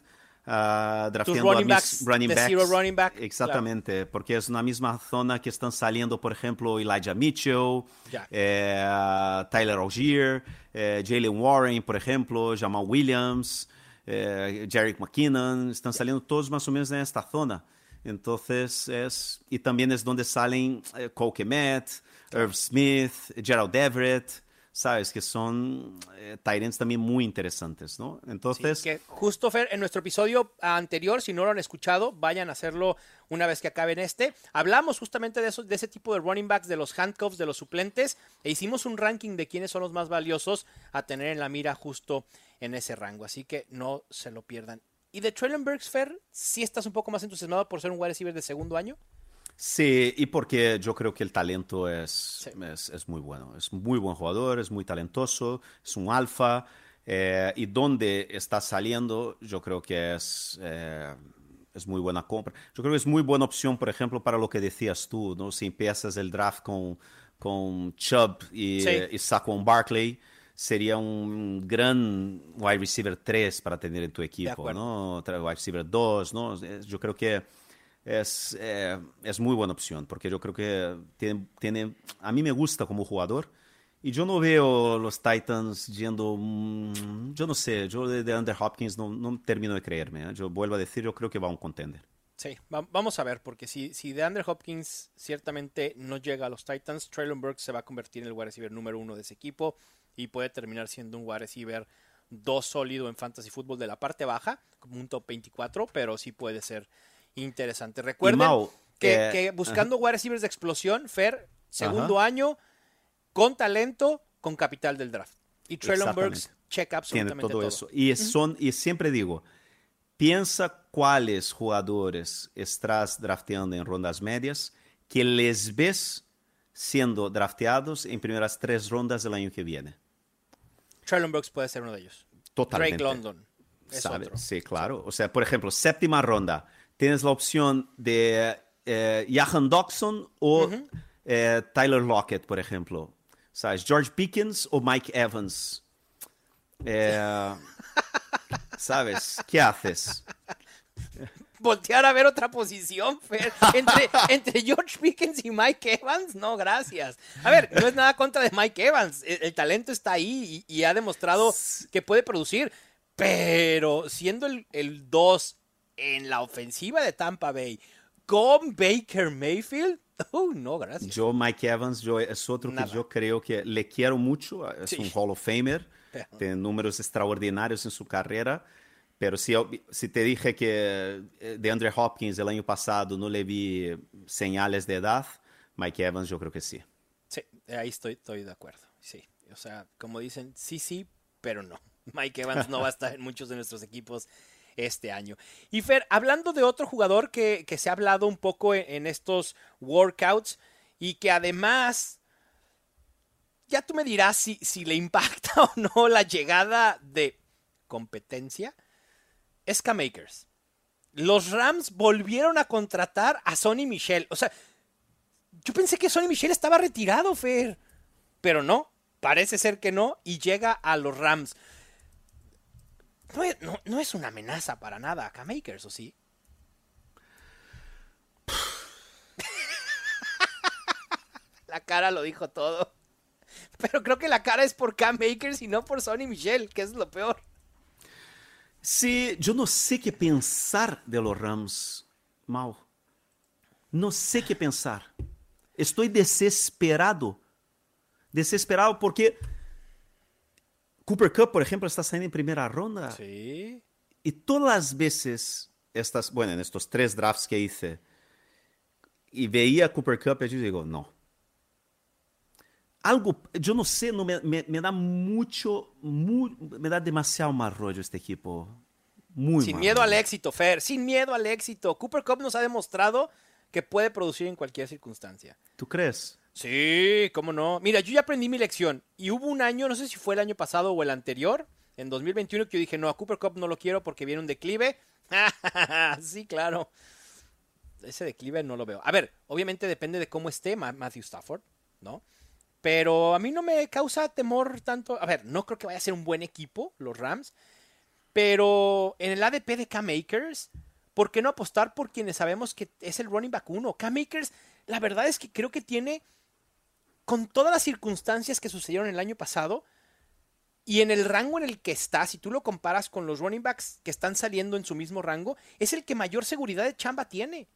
uh, drafteando running a mis running backs. running back. Exactamente, porque es una misma zona que están saliendo, por ejemplo, Elijah Mitchell, eh, Tyler Algier, eh, Jalen Warren, por ejemplo, Jamal Williams, eh, Jarek McKinnon, están saliendo todos más o menos en esta zona. Entonces es, y también es donde salen eh, Cole Kemet, Irv Smith, Gerald Everett, sabes, que son eh, también muy interesantes, ¿no? Entonces... que justo, Fer, en nuestro episodio anterior, si no lo han escuchado, vayan a hacerlo una vez que acaben este. Hablamos justamente de, eso, de ese tipo de running backs, de los handcuffs, de los suplentes, e hicimos un ranking de quiénes son los más valiosos a tener en la mira justo en ese rango, así que no se lo pierdan. ¿Y de Traylon Burks, Fer, sí estás un poco más entusiasmado por ser un wide receiver de segundo año? Sí, y porque yo creo que el talento es, es, muy bueno. Es muy buen jugador, es muy talentoso, es un alfa. Eh, y donde está saliendo, yo creo que es, eh, es muy buena compra. Yo creo que es muy buena opción, por ejemplo, para lo que decías tú, ¿no? Si empiezas el draft con, con Chubb y, sí. y Saquon Barkley, sería un gran wide receiver 3 para tener en tu equipo, ¿no? Wide receiver 2, ¿no? Yo creo que es, eh, es muy buena opción, porque yo creo que tiene, a mí me gusta como jugador, y yo no veo los Titans yendo, mm, yo no sé, yo de, de Under Hopkins no, no, termino de creerme, ¿eh? yo vuelvo a decir, yo creo que va a un contender. Sí, vamos a ver, porque si, si de Under Hopkins ciertamente no llega a los Titans, Traylon Burks se va a convertir en el wide receiver número uno de ese equipo y puede terminar siendo un wide receiver dos sólido en fantasy fútbol de la parte baja, como un top 24, pero sí puede ser interesante. Recuerden que, eh, buscando wide receivers de explosión, Fer, segundo año, con talento, con capital del draft. Y Traylon Burks check absolutamente todo, eso. Y, son, y siempre digo, piensa cuáles jugadores estás drafteando en rondas medias que les ves siendo drafteados en primeras tres rondas del año que viene. Traylon Brooks puede ser uno de ellos. Totalmente. Drake London. Sí, claro. O sea, por ejemplo, séptima ronda tienes la opción de eh, Jahan Dodson o eh, Tyler Lockett, por ejemplo. ¿Sabes? George Pickens o Mike Evans. Eh, ¿Sabes? ¿Qué haces? Voltear a ver otra posición, Entre, entre George Pickens y Mike Evans, no, gracias. A ver, no es nada contra de Mike Evans. El, talento está ahí y, ha demostrado que puede producir. Pero siendo el 2 en la ofensiva de Tampa Bay con Baker Mayfield. Oh, no, gracias. Yo, Mike Evans, yo, es otro que yo creo que le quiero mucho. Es un Hall of Famer. Tiene números extraordinarios en su carrera. Pero si, si te dije que eh, de Andre Hopkins el año pasado no le vi señales de edad, Mike Evans yo creo que sí. Sí, ahí estoy, estoy de acuerdo. Sí, o sea, como dicen, sí, sí, pero no. Mike Evans no va a estar en muchos de nuestros equipos este año. Y Fer, hablando de otro jugador que, se ha hablado un poco en, estos workouts y que además, ya tú me dirás si, si le impacta o no la llegada de competencia, es K-Makers. Los Rams volvieron a contratar a Sonny Michel. O sea, yo pensé que Sonny Michel estaba retirado, Fer. Pero no, parece ser que no, y llega a los Rams. No es, no, no es una amenaza para nada a K-Makers, ¿o sí? la cara lo dijo todo. Pero creo que la cara es por Cam Makers y no por Sonny Michel, que es lo peor. Sí, yo no sé qué pensar de los Rams, Mal. No sé qué pensar. Estoy desesperado. Desesperado porque Cooper Cup, por ejemplo, está saliendo en primera ronda. Sí. Y todas las veces, estas, bueno, en estos tres drafts que hice, y veía a Cooper Cup, yo digo, no. Algo, yo no sé, no me, me, me da mucho, muy, me da demasiado mal rollo este equipo. Muy Sin mal miedo al éxito, Fer. Sin miedo al éxito. Cooper Cup nos ha demostrado que puede producir en cualquier circunstancia. ¿Tú crees? Sí, cómo no. Mira, yo ya aprendí mi lección. Y hubo un año, no sé si fue el año pasado o el anterior, en 2021, que yo dije, no, a Cooper Cup no lo quiero porque viene un declive. sí, claro. Ese declive no lo veo. A ver, obviamente depende de cómo esté Ma- Matthew Stafford, ¿no? Pero a mí no me causa temor tanto. A ver, no creo que vaya a ser un buen equipo, los Rams. Pero en el ADP de K-Makers, ¿por qué no apostar por quienes sabemos que es el running back uno? K-Makers, la verdad es que creo que tiene, con todas las circunstancias que sucedieron el año pasado, y en el rango en el que está, si tú lo comparas con los running backs que están saliendo en su mismo rango, es el que mayor seguridad de chamba tiene.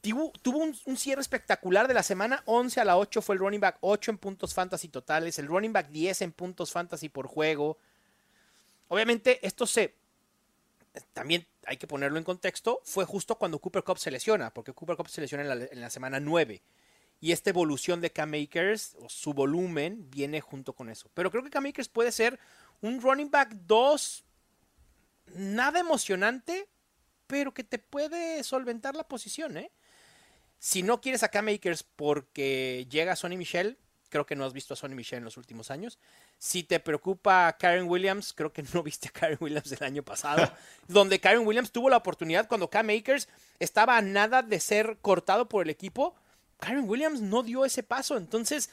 Tuvo, tuvo un, cierre espectacular de la semana 11 a la 8 fue el running back 8 en puntos fantasy totales, el running back 10 en puntos fantasy por juego. Obviamente esto se también hay que ponerlo en contexto, fue justo cuando Cooper Cup se lesiona, porque Cooper Cup se lesiona en la semana 9. Y esta evolución de K-Makers, o su volumen, viene junto con eso. Pero creo que K-Makers puede ser un running back 2, nada emocionante, pero que te puede solventar la posición, ¿eh? Si no quieres a K-Makers porque llega Sonny Michel, creo que no has visto a Sonny Michel en los últimos años. Si te preocupa Karen Williams, creo que no viste a Karen Williams el año pasado, donde Karen Williams tuvo la oportunidad cuando K-Makers estaba a nada de ser cortado por el equipo. Karen Williams no dio ese paso, entonces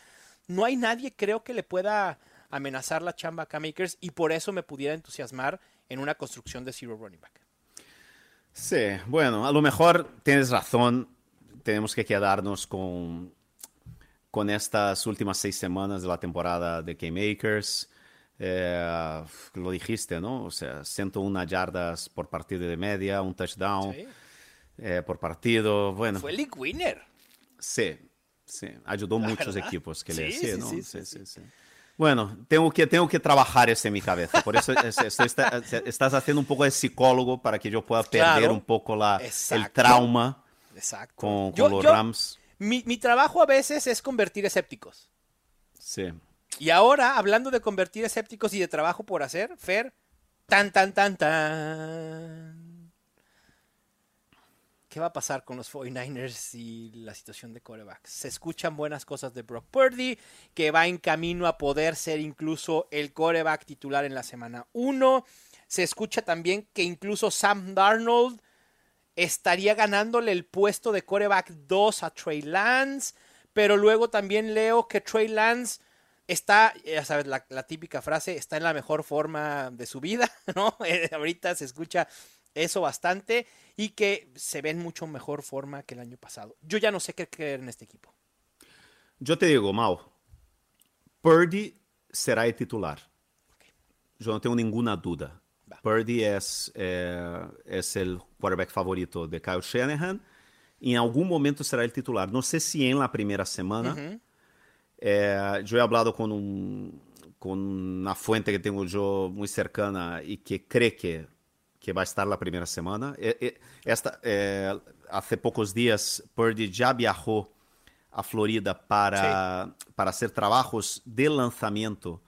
no hay nadie creo que le pueda amenazar la chamba a K-Makers y por eso me pudiera entusiasmar en una construcción de Zero Running Back. Sí, bueno, a lo mejor tienes razón. Tenemos que quedarnos con, con estas últimas seis semanas de la temporada de K-Makers. Eh, lo dijiste, ¿no? O sea, 101 yardas por partido de media, un touchdown Sí. eh, por partido. Bueno, Fue league winner. Sí, sí, ayudó La muchos verdad. equipos que le sí, sí, ¿no? sí, Sí, sí, sí. Bueno, tengo que, tengo que trabajar eso en mi cabeza. Por eso es- estoy- está- estás haciendo un poco de psicólogo para que yo pueda perder Claro. un poco la, el trauma Exacto. con, con Yo- los yo- Rams. Mi, mi trabajo a veces es convertir escépticos. Sí. Y ahora, hablando de convertir escépticos y de trabajo por hacer, Fer, tan, tan, tan, tan. ¿Qué va a pasar con los 49ers y la situación de corebacks? Se escuchan buenas cosas de Brock Purdy, que va en camino a poder ser incluso el coreback titular en la semana 1. Se escucha también que incluso Sam Darnold estaría ganándole el puesto de coreback 2 a Trey Lance, pero luego también leo que Trey Lance está, ya sabes, la, típica frase, está en la mejor forma de su vida, ¿no? Eh, ahorita se escucha eso bastante y que se ve en mucho mejor forma que el año pasado. Yo ya no sé qué creer en este equipo. Yo te digo, Mau, Purdy será el titular. Yo no tengo ninguna duda. Va. Purdy es, eh, es el quarterback favorito de Kyle Shanahan. En algún momento será el titular. No sé si en la primera semana. Eh, yo he hablado con, un, con una fuente que tengo yo muy cercana y que cree que, que va a estar la primera semana. Esta, eh, hace pocos días, Purdy ya viajó a Florida para, para hacer trabajos de lanzamiento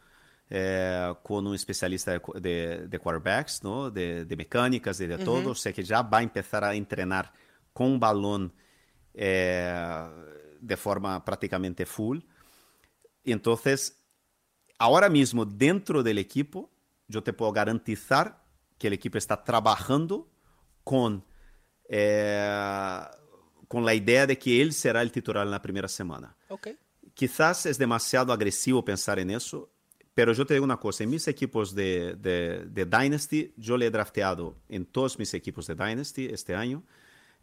eh, con un especialista de, de, de quarterbacks, ¿no? de, de mecánicas y de todo. O sea que ya va a empezar a entrenar con balón eh, de forma prácticamente full. Y entonces, ahora mismo dentro del equipo, yo te puedo garantizar que el equipo está trabajando con, eh, con la idea de que él será el titular en la primera semana. Ok. Quizás es demasiado agresivo pensar en eso, pero yo te digo una cosa, en mis equipos de, de, de Dynasty, yo le he drafteado en todos mis equipos de Dynasty este año.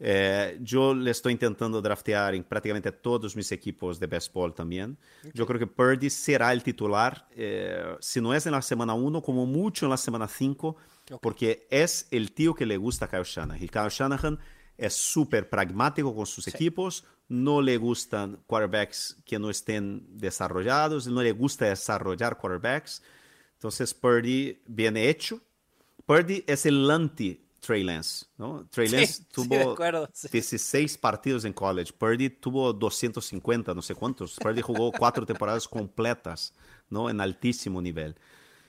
Eh, yo le estoy intentando draftear en prácticamente todos mis equipos de baseball también. Yo creo que Purdy será el titular, eh, si no es en la semana 1, como mucho en la semana 5, porque es el tío que le gusta a Kyle Shanahan. Y Kyle Shanahan es súper pragmático con sus equipos, no le gustan quarterbacks que no estén desarrollados, no le gusta desarrollar quarterbacks. Entonces Purdy viene hecho. Purdy es el anti Trey Lance, ¿no? Trey Lance tuvo 16 partidos en college, Purdy tuvo 250, no sé cuántos. Purdy jugó cuatro temporadas completas, ¿no? En altísimo nivel.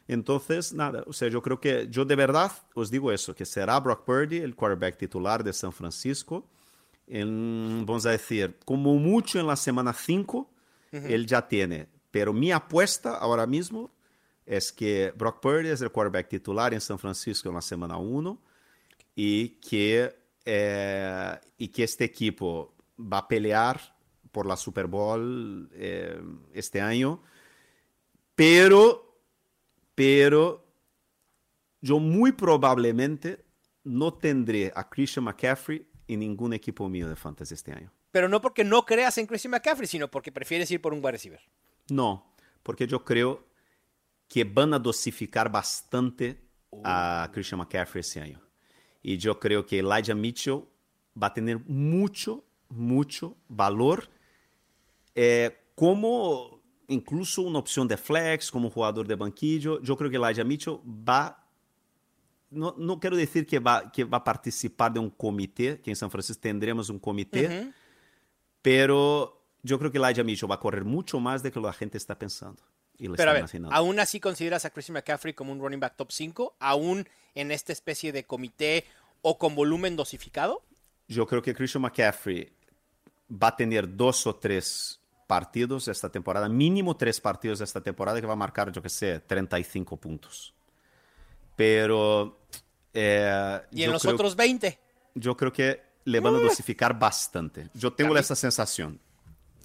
Entonces, nada, o sea, yo creo que, yo de verdad os digo eso, que será Brock Purdy el quarterback titular de San Francisco. En, vamos a decir, como mucho en la semana 5, él ya tiene. Pero mi apuesta ahora mismo es que Brock Purdy es el quarterback titular en San Francisco en la semana 1 y que, eh, y que este equipo va a pelear por la Super Bowl eh, este año, pero, pero yo muy probablemente no tendré a Christian McCaffrey en ningún equipo mío de fantasy este año. Pero no porque no creas en Christian McCaffrey, sino porque prefieres ir por un wide receiver. No, porque yo creo que van a dosificar bastante a Christian McCaffrey este año. Y yo creo que Elijah Mitchell va a tener mucho, mucho valor eh, como incluso una opción de flex, como jugador de banquillo. Yo creo que Elijah Mitchell va, no, no quiero decir que va, que va a participar de un comité, que en San Francisco tendremos un comité, uh -huh. pero yo creo que Elijah Mitchell va a correr mucho más de lo que la gente está pensando. Pero a ver, ¿aún así consideras a Christian McCaffrey como un running back top 5? ¿Aún en esta especie de comité o con volumen dosificado? Yo creo que Christian McCaffrey va a tener dos o tres partidos esta temporada, mínimo tres partidos esta temporada que va a marcar, yo que sé, 35 puntos. Pero... Eh, ¿Y en los creo, otros 20? Yo creo que le van a dosificar bastante. Yo tengo esa sensación.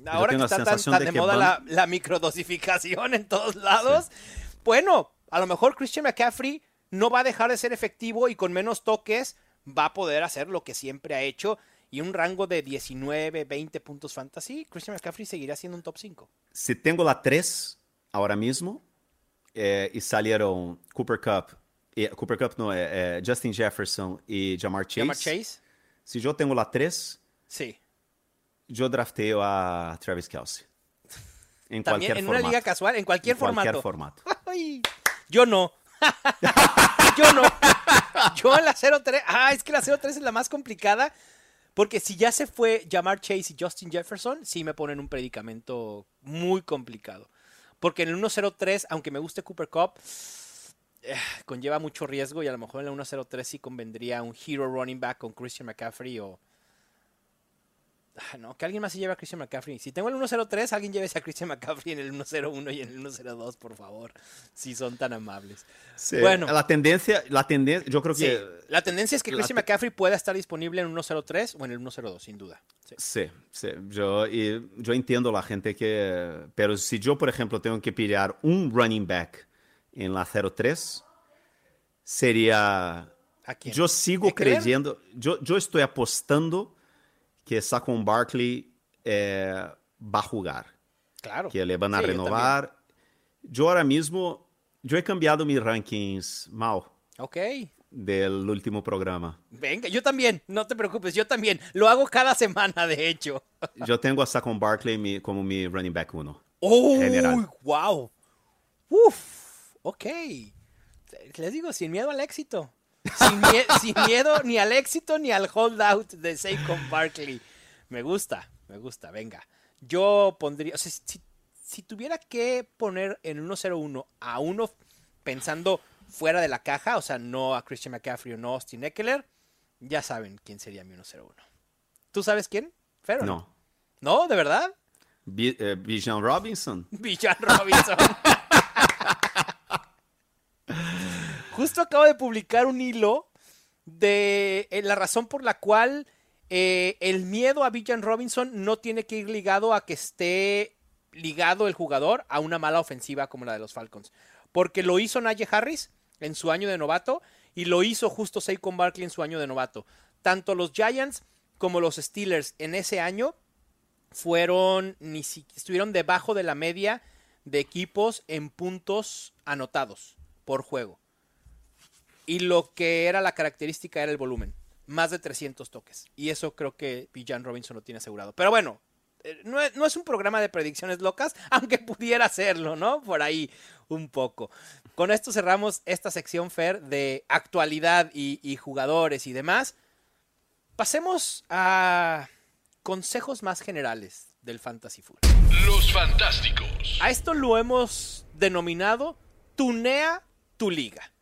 Ahora que está tan, tan de, de moda van... la, la, microdosificación en todos lados, sí. bueno, a lo mejor Christian McCaffrey no va a dejar de ser efectivo y con menos toques va a poder hacer lo que siempre ha hecho y un rango de 19, 20 puntos fantasy, Christian McCaffrey seguirá siendo un top 5. Si tengo la 3 ahora mismo eh, y salieron Cooper Cup, eh, Cooper Cup no, eh, Justin Jefferson y Jamar Chase, Jamar Chase. Si yo tengo la 3, sí. Yo drafteo a Travis Kelsey. En También cualquier en formato. una liga casual, en cualquier en formato. Cualquier formato. Ay, yo no. yo no. Yo en la 03. Ah, es que la 03 es la más complicada. Porque si ya se fue Jamar Chase y Justin Jefferson, sí me ponen un predicamento muy complicado. Porque en el 103, aunque me guste Cooper Cup, eh, conlleva mucho riesgo y a lo mejor en el 103 sí convendría un hero running back con Christian McCaffrey o, Ah, no, que alguien más se lleve a Christian McCaffrey. Si tengo el 103, alguien llévese a Christian McCaffrey en el 101 y en el 102, por favor. Si son tan amables. Sí, bueno, la tendencia, la tendencia, yo creo sí, que. La tendencia es que Christian McCaffrey pueda estar disponible en el 103 o en el 102, sin duda. Sí, sí, sí. Yo, y, yo entiendo la gente que. Pero si yo, por ejemplo, tengo que pillar un running back en la 03, sería. ¿A quién? Yo sigo creyendo. Yo, yo estoy apostando que Saquon Barkley eh, va a jugar. Claro. Que le van a sí, renovar. Yo, yo, ahora mismo, yo he cambiado mis rankings mal. Ok. Del último programa. Venga, yo también, no te preocupes, yo también. Lo hago cada semana, de hecho. yo tengo a Saquon Barkley mi, como mi running back uno. ¡Oh! General. ¡Wow! ¡Uf! Ok. Les digo, sin miedo al éxito. Sin, mie sin, miedo ni al éxito ni al holdout de Saquon Barkley. Me gusta, me gusta, venga. Yo pondría, o sea, si, si, tuviera que poner en 1-0-1 a uno pensando fuera de la caja, o sea, no a Christian McCaffrey o no a Austin Eckler, ya saben quién sería mi 1-0-1. ¿Tú sabes quién? Fer, no. ¿No? ¿De verdad? eh, Bijan Robinson. Bijan Robinson. Justo acabo de publicar un hilo de eh, la razón por la cual eh, el miedo a Villan Robinson no tiene que ir ligado a que esté ligado el jugador a una mala ofensiva como la de los Falcons. Porque lo hizo Najee Harris en su año de novato y lo hizo justo Saquon Barkley en su año de novato. Tanto los Giants como los Steelers en ese año fueron ni si, estuvieron debajo de la media de equipos en puntos anotados por juego. Y lo que era la característica era el volumen, más de 300 toques. Y eso creo que Villan Robinson lo tiene asegurado. Pero bueno, eh, no es, un programa de predicciones locas, aunque pudiera serlo, ¿no? Por ahí un poco. Con esto cerramos esta sección, Fer, de actualidad y, y jugadores y demás. Pasemos a consejos más generales del Fantasy Football. Los Fantásticos. A esto lo hemos denominado Tunea tu liga.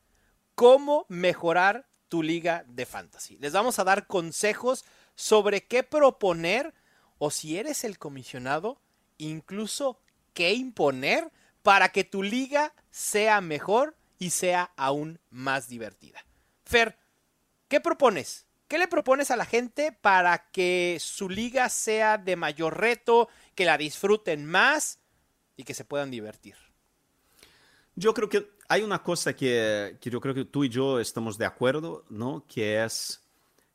Cómo mejorar tu liga de fantasy. Les vamos a dar consejos sobre qué proponer o si eres el comisionado, incluso qué imponer para que tu liga sea mejor y sea aún más divertida. Fer, ¿qué propones? ¿Qué le propones a la gente para que su liga sea de mayor reto, que la disfruten más y que se puedan divertir? Yo creo que hay una cosa que, que, yo creo que tú y yo estamos de acuerdo, ¿no? Que es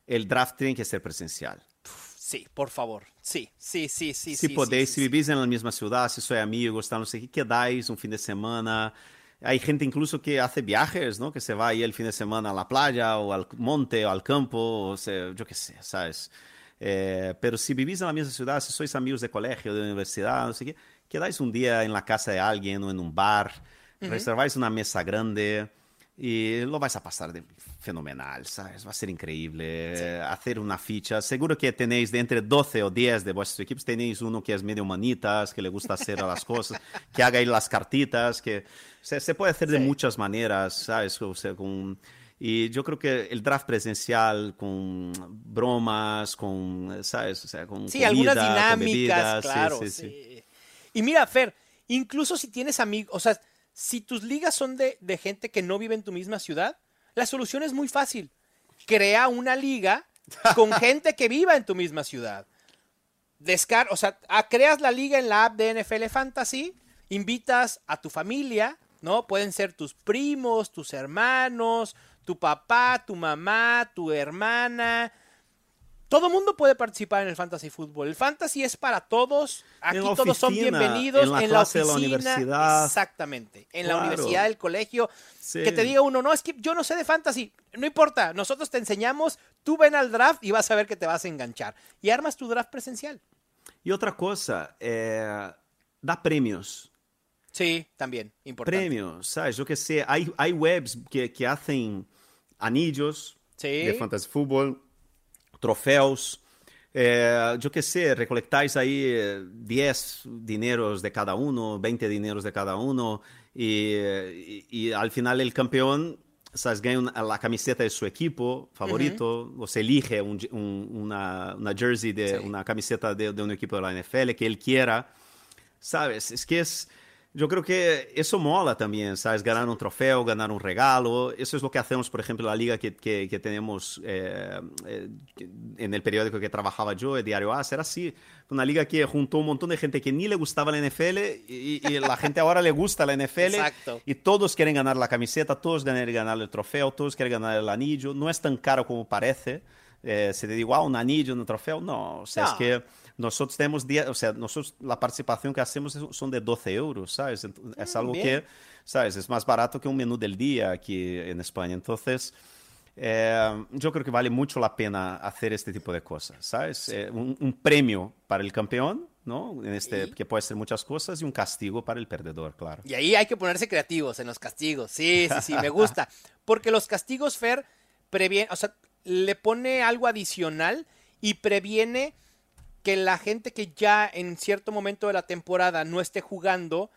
el draft tiene que ser presencial. Sí, por favor. Sí, sí, sí, sí. Si sí, podéis, sí, si vivís en la misma ciudad, si sois amigos, tal, no sé qué, quedáis un fin de semana. Hay gente incluso que hace viajes, ¿no? Que se va ahí el fin de semana a la playa o al monte o al campo, o sea, yo qué sé, ¿sabes? Eh, pero si vivís en la misma ciudad, si sois amigos de colegio, de universidad, no sé qué, quedáis un día en la casa de alguien o en un bar, uh -huh. reserváis una mesa grande y lo vais a pasar de fenomenal, ¿sabes? Va a ser increíble sí. hacer una ficha. Seguro que tenéis de entre 12 o 10 de vuestros equipos, tenéis uno que es medio manitas, que le gusta hacer las cosas, que haga ahí las cartitas, que o sea, se puede hacer de sí. muchas maneras, ¿sabes? O sea, con... Y yo creo que el draft presencial con bromas, con, ¿sabes? O sea, con sí, comida, algunas dinámicas, claro. Sí, sí, y mira, Fer, incluso si tienes amigos, o sea, si tus ligas son de, de, gente que no vive en tu misma ciudad, la solución es muy fácil. Crea una liga con gente que viva en tu misma ciudad. Descar o sea, creas la liga en la app de NFL Fantasy, invitas a tu familia, ¿no? Pueden ser tus primos, tus hermanos, tu papá, tu mamá, tu hermana, todo mundo puede participar en el fantasy fútbol. El fantasy es para todos. Aquí oficina, todos son bienvenidos. En la, en la oficina. De la universidad. Exactamente. En claro. la universidad, del colegio. Sí. Que te diga uno, no, es que yo no sé de fantasy. No importa. Nosotros te enseñamos. Tú ven al draft y vas a ver que te vas a enganchar. Y armas tu draft presencial. Y otra cosa, eh, da premios. Sí, también. Importante. Premios, ¿sabes? Yo que sé. Hay, hay webs que, que hacen anillos sí. de fantasy fútbol troféus. Eh, yo qué sé, recolectáis ahí eh, 10 dineros de cada uno, 20 dineros de cada uno, y, y, y al final el campeón ¿sabes? gana una, la camiseta de su equipo favorito, uh -huh. o se elige un, un, una, una, jersey, de, sí. una camiseta de, de, un equipo de la NFL que él quiera. ¿Sabes? Es que es. Yo creo que eso mola también, ¿sabes? Ganar un trofeo, ganar un regalo. Eso es lo que hacemos, por ejemplo, en la liga que, que, que tenemos eh, eh, en el periódico que trabajaba yo, el Diario A. Era así. Una liga que juntó un montón de gente que ni le gustaba la NFL y, y la gente ahora le gusta la NFL. Exacto. Y todos quieren ganar la camiseta, todos quieren ganar el trofeo, todos quieren ganar el anillo. No es tan caro como parece. Eh, se te digo, ah, un anillo, un trofeo. No, o sea, no. es que nosotros tenemos, o sea, nosotros la participación que hacemos son de 12 euros, ¿sabes? Es algo Bien. que, ¿sabes? Es más barato que un menú del día aquí en España. Entonces, eh, yo creo que vale mucho la pena hacer este tipo de cosas, ¿sabes? Eh, un, un, premio para el campeón, ¿no? En este, que puede ser muchas cosas, y un castigo para el perdedor, claro. Y ahí hay que ponerse creativos en los castigos. Sí, sí, sí, me gusta. Porque los castigos, Fer, previene, o sea, le pone algo adicional y previene que la gente que ya en cierto momento de la temporada no esté jugando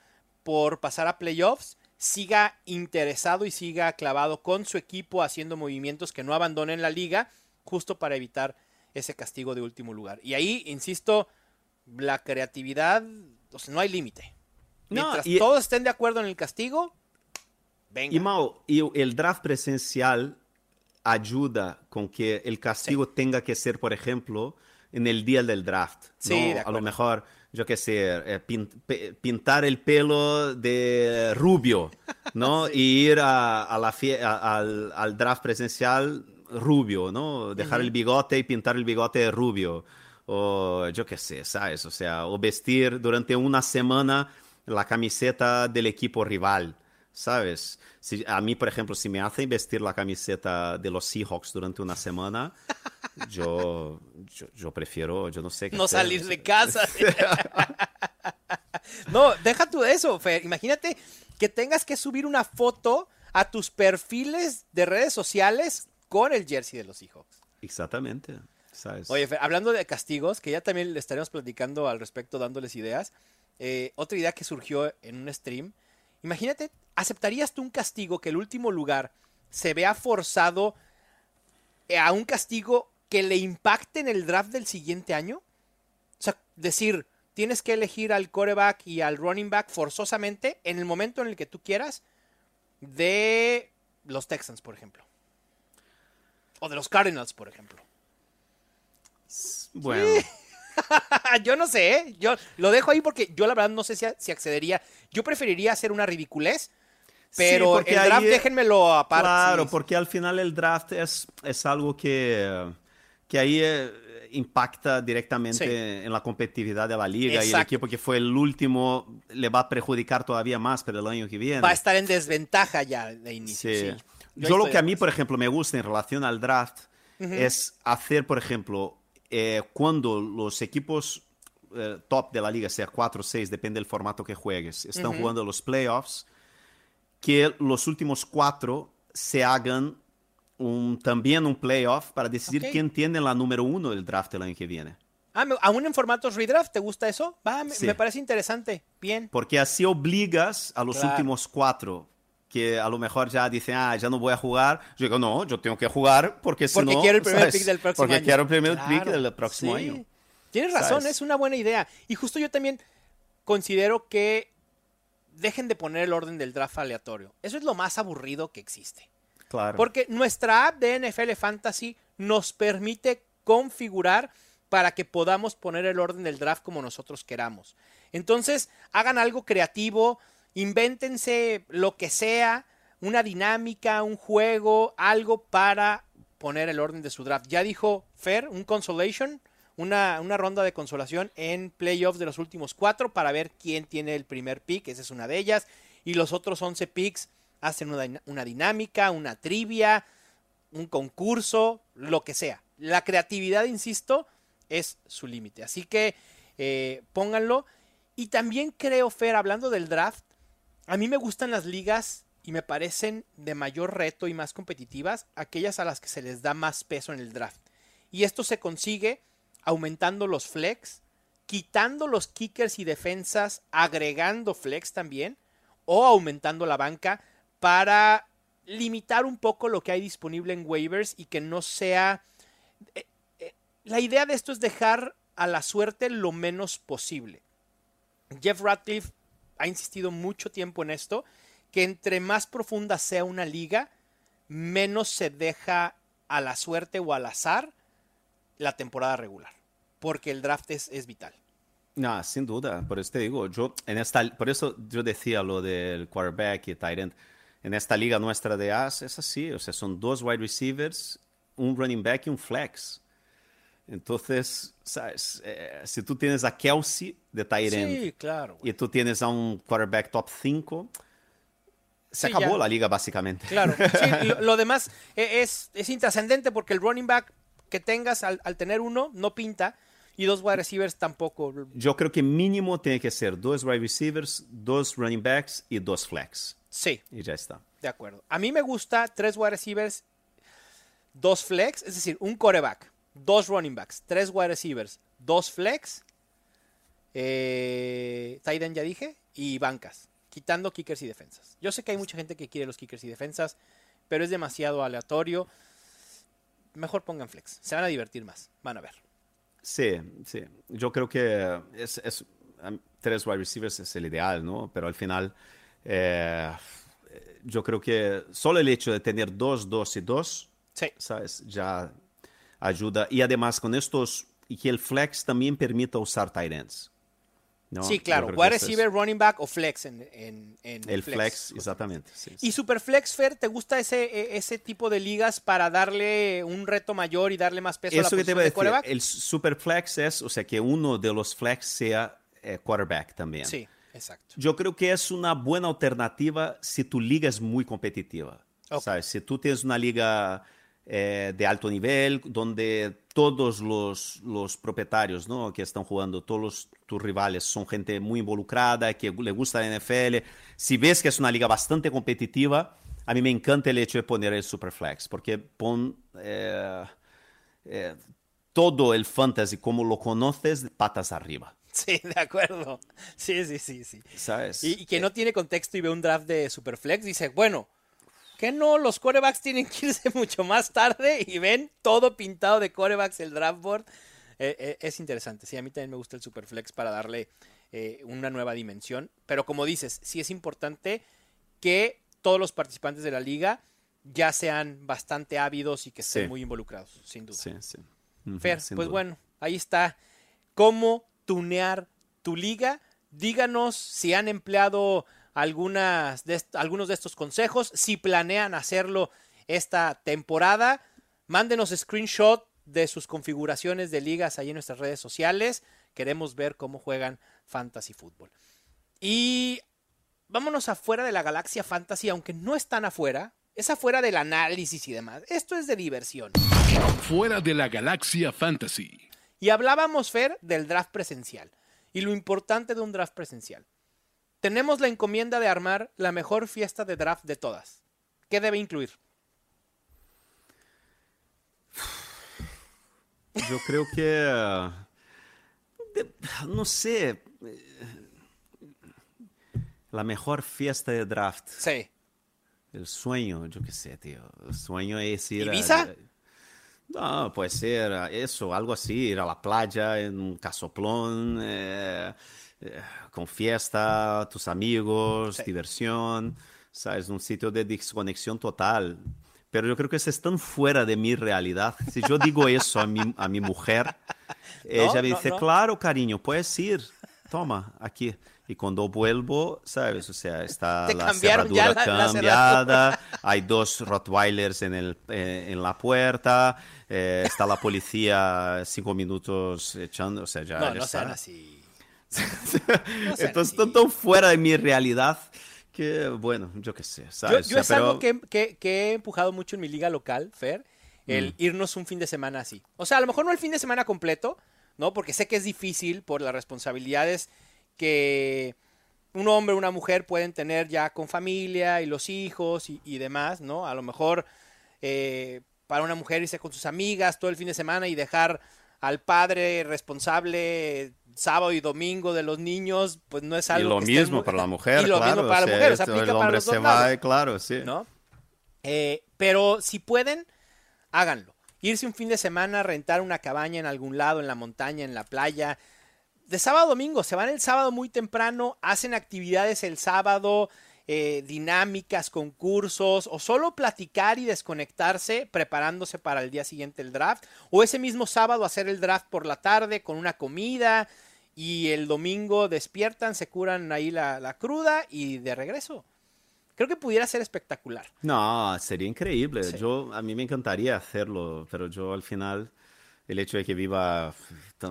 por pasar a playoffs siga interesado y siga clavado con su equipo haciendo movimientos que no abandonen la liga justo para evitar ese castigo de último lugar. Y ahí, insisto, la creatividad, o sea, no hay límite. Mientras no, y... todos estén de acuerdo en el castigo, venga. Y Mau, y el draft presencial ayuda con que el castigo sí. tenga que ser, por ejemplo, en el día del draft. Sí, ¿no? A lo mejor, yo qué sé, eh, pintar el pelo de rubio, ¿no? Y ir a, la al, draft presencial rubio, ¿no? Dejar el bigote y pintar el bigote rubio. O yo qué sé, ¿sabes? O sea, o vestir durante una semana la camiseta del equipo rival, ¿sabes? Si, a mí, por ejemplo, si me hacen vestir la camiseta de los Seahawks durante una semana, yo, yo, prefiero, yo no sé qué No salir de casa. no, deja tú eso, Fer. Imagínate que tengas que subir una foto a tus perfiles de redes sociales con el jersey de los Seahawks. Exactamente. Oye, Fer, hablando de castigos, que ya también le estaremos platicando al respecto, dándoles ideas. Eh, otra idea que surgió en un stream. Imagínate, ¿aceptarías tú un castigo que el último lugar se vea forzado a un castigo que le impacte en el draft del siguiente año? O sea, decir, tienes que elegir al coreback y al running back forzosamente en el momento en el que tú quieras de los Texans, por ejemplo. O de los Cardinals, por ejemplo. Bueno. yo no sé, ¿eh? yo lo dejo ahí porque yo la verdad no sé si, si accedería. Yo preferiría hacer una ridiculez pero el draft déjenmelo aparte. Claro, porque al final el draft es, es algo que, que ahí eh, impacta directamente en la competitividad de la liga y el equipo que fue el último le va a perjudicar todavía más para el año que viene. Va a estar en desventaja ya de inicio. Yo, lo que a mí, por ejemplo, me gusta en relación al draft es hacer, por ejemplo, eh, cuando los equipos eh, top de la liga, sea 4 o 6, depende del formato que juegues, están jugando los playoffs que los últimos cuatro se hagan un, también un playoff para decidir quién tiene la número uno del draft el año que viene. Ah, aún en formatos redraft, ¿te gusta eso? Va, me, parece interesante. Bien. Porque así obligas a los últimos cuatro que a lo mejor ya dicen, ah, ya no voy a jugar. Yo digo, no, yo tengo que jugar porque si porque quiero el primer pick del próximo porque quiero el primer pick del próximo año. Tienes razón, es una buena idea. Y justo yo también considero que dejen de poner el orden del draft aleatorio. Eso es lo más aburrido que existe. Claro. Porque nuestra app de NFL Fantasy nos permite configurar para que podamos poner el orden del draft como nosotros queramos. Entonces, hagan algo creativo, invéntense lo que sea, una dinámica, un juego, algo para poner el orden de su draft. Ya dijo Fer, un consolation, una, ronda de consolación en playoffs de los últimos cuatro para ver quién tiene el primer pick, esa es una de ellas, y los otros 11 picks hacen una, dinámica, una trivia, un concurso, lo que sea. La creatividad, insisto, es su límite. Así que eh, pónganlo. Y también creo, Fer, hablando del draft, a mí me gustan las ligas y me parecen de mayor reto y más competitivas aquellas a las que se les da más peso en el draft. Y esto se consigue aumentando los flex, quitando los kickers y defensas, agregando flex también, o aumentando la banca para limitar un poco lo que hay disponible en waivers y que no sea... Eh, eh, la idea de esto es dejar a la suerte lo menos posible. Jeff Ratcliffe ha insistido mucho tiempo en esto, que entre más profunda sea una liga, menos se deja a la suerte o al azar la temporada regular, porque el draft es, es vital. No, sin duda, por eso te digo, yo en esta, por eso yo decía lo del quarterback y tight end. En esta liga nuestra de AS es así, o sea, son dos wide receivers, un running back y un flex. Entonces, ¿sabes? Eh, si tú tienes a Kelsey de tight end claro, y tú tienes a un quarterback top 5, se acabó la liga básicamente. Claro, sí, lo, demás e, es, es intrascendente porque el running back que tengas al, tener uno no pinta y dos wide receivers tampoco. Yo creo que mínimo tiene que ser dos wide receivers, dos running backs y dos flex. Sí. Y ya está. De acuerdo. A mí me gusta tres wide receivers, dos flex, es decir, un coreback, dos running backs, tres wide receivers, dos flex, eh, ya dije, y bancas, quitando kickers y defensas. Yo sé que hay mucha gente que quiere los kickers y defensas, pero es demasiado aleatorio mejor pongan flex. Se van a divertir más. Van a ver. Sí, sí. Yo creo que es, tres wide receivers es el ideal, ¿no? Pero al final, eh, yo creo que solo el hecho de tener dos, dos y dos, ¿sabes? Ya ayuda. Y además con estos, y que el flex también permita usar tight ends. Sí, claro. Wide receiver, running back o flex en, El flex, exactamente. ¿Y Superflex, Fer, te gusta ese, e, ese tipo de ligas para darle un reto mayor y darle más peso a la posición de quarterback? El Superflex es, o sea, que uno de los flex sea eh, quarterback también. Sí, exacto. Yo creo que es una buena alternativa si tu liga es muy competitiva. ¿sabes? Si tú tienes una liga eh, de alto nivel, donde todos los, los propietarios ¿no? que están jugando, todos tus rivales son gente muy involucrada, que le gusta la NFL. Si ves que es una liga bastante competitiva, a mí me encanta el hecho de poner el Superflex, porque pon eh, eh, todo el fantasy como lo conoces patas arriba. Sí, de acuerdo. Sí, sí, sí, sí. ¿Sabes? Y, y que no tiene contexto y ve un draft de Superflex, dice, bueno, que no, los corebacks tienen que irse mucho más tarde y ven todo pintado de corebacks el draft board. Eh, eh, es interesante, sí, a mí también me gusta el Superflex para darle eh, una nueva dimensión. Pero como dices, sí es importante que todos los participantes de la liga ya sean bastante ávidos y que estén muy involucrados, sin duda. Sí, sí. Fer, pues bueno, ahí está. ¿Cómo tunear tu liga? Díganos si han empleado algunas de algunos de estos consejos. Si planean hacerlo esta temporada, mándenos screenshot de sus configuraciones de ligas ahí en nuestras redes sociales. Queremos ver cómo juegan Fantasy Football. Y vámonos afuera de la galaxia Fantasy, aunque no están afuera, es afuera del análisis y demás. Esto es de diversión. Fuera de la galaxia Fantasy. Y hablábamos, Fer, del draft presencial y lo importante de un draft presencial. Tenemos la encomienda de armar la mejor fiesta de draft de todas. ¿Qué debe incluir? Yo creo que... no sé. La mejor fiesta de draft. Sí. El sueño, yo qué sé, tío. El sueño es ir ¿Ibiza? a... No, puede ser eso, algo así, ir a la playa en un casoplón. Eh, eh, con fiesta, tus amigos, diversión, ¿sabes? Un sitio de desconexión total. Pero yo creo que eso es tan fuera de mi realidad. Si yo digo eso a mi, a mi mujer, ella me dice, claro, cariño, puedes ir, toma, aquí. Y cuando vuelvo, ¿sabes? O sea, está la cerradura cambiada, hay dos Rottweilers en, el, eh, en la puerta, eh, está la policía cinco minutos echando, o sea, ya, no, no Sean así. Entonces, están tan fuera de mi realidad que, bueno, yo qué sé. Yo, es algo que, he empujado mucho en mi liga local, Fer, el mm. irnos un fin de semana así. O sea, a lo mejor no el fin de semana completo, ¿no? Porque sé que es difícil por las responsabilidades que un hombre o una mujer pueden tener ya con familia y los hijos y, demás, ¿no? A lo mejor eh, para una mujer irse con sus amigas todo el fin de semana y dejar al padre responsable sábado y domingo de los niños, pues no es algo. Y lo mismo para la mujer, y lo mismo para la mujer, o sea, el hombre se va, claro, sí. ¿No? Eh, pero si pueden, háganlo. Irse un fin de semana, rentar una cabaña en algún lado, en la montaña, en la playa. De sábado a domingo, se van el sábado muy temprano, hacen actividades el sábado, eh, dinámicas, concursos, o solo platicar y desconectarse preparándose para el día siguiente el draft, o ese mismo sábado hacer el draft por la tarde con una comida y el domingo despiertan, se curan ahí la, cruda y de regreso. Creo que pudiera ser espectacular. No, sería increíble. Yo, a mí me encantaría hacerlo, pero yo al final el hecho de que viva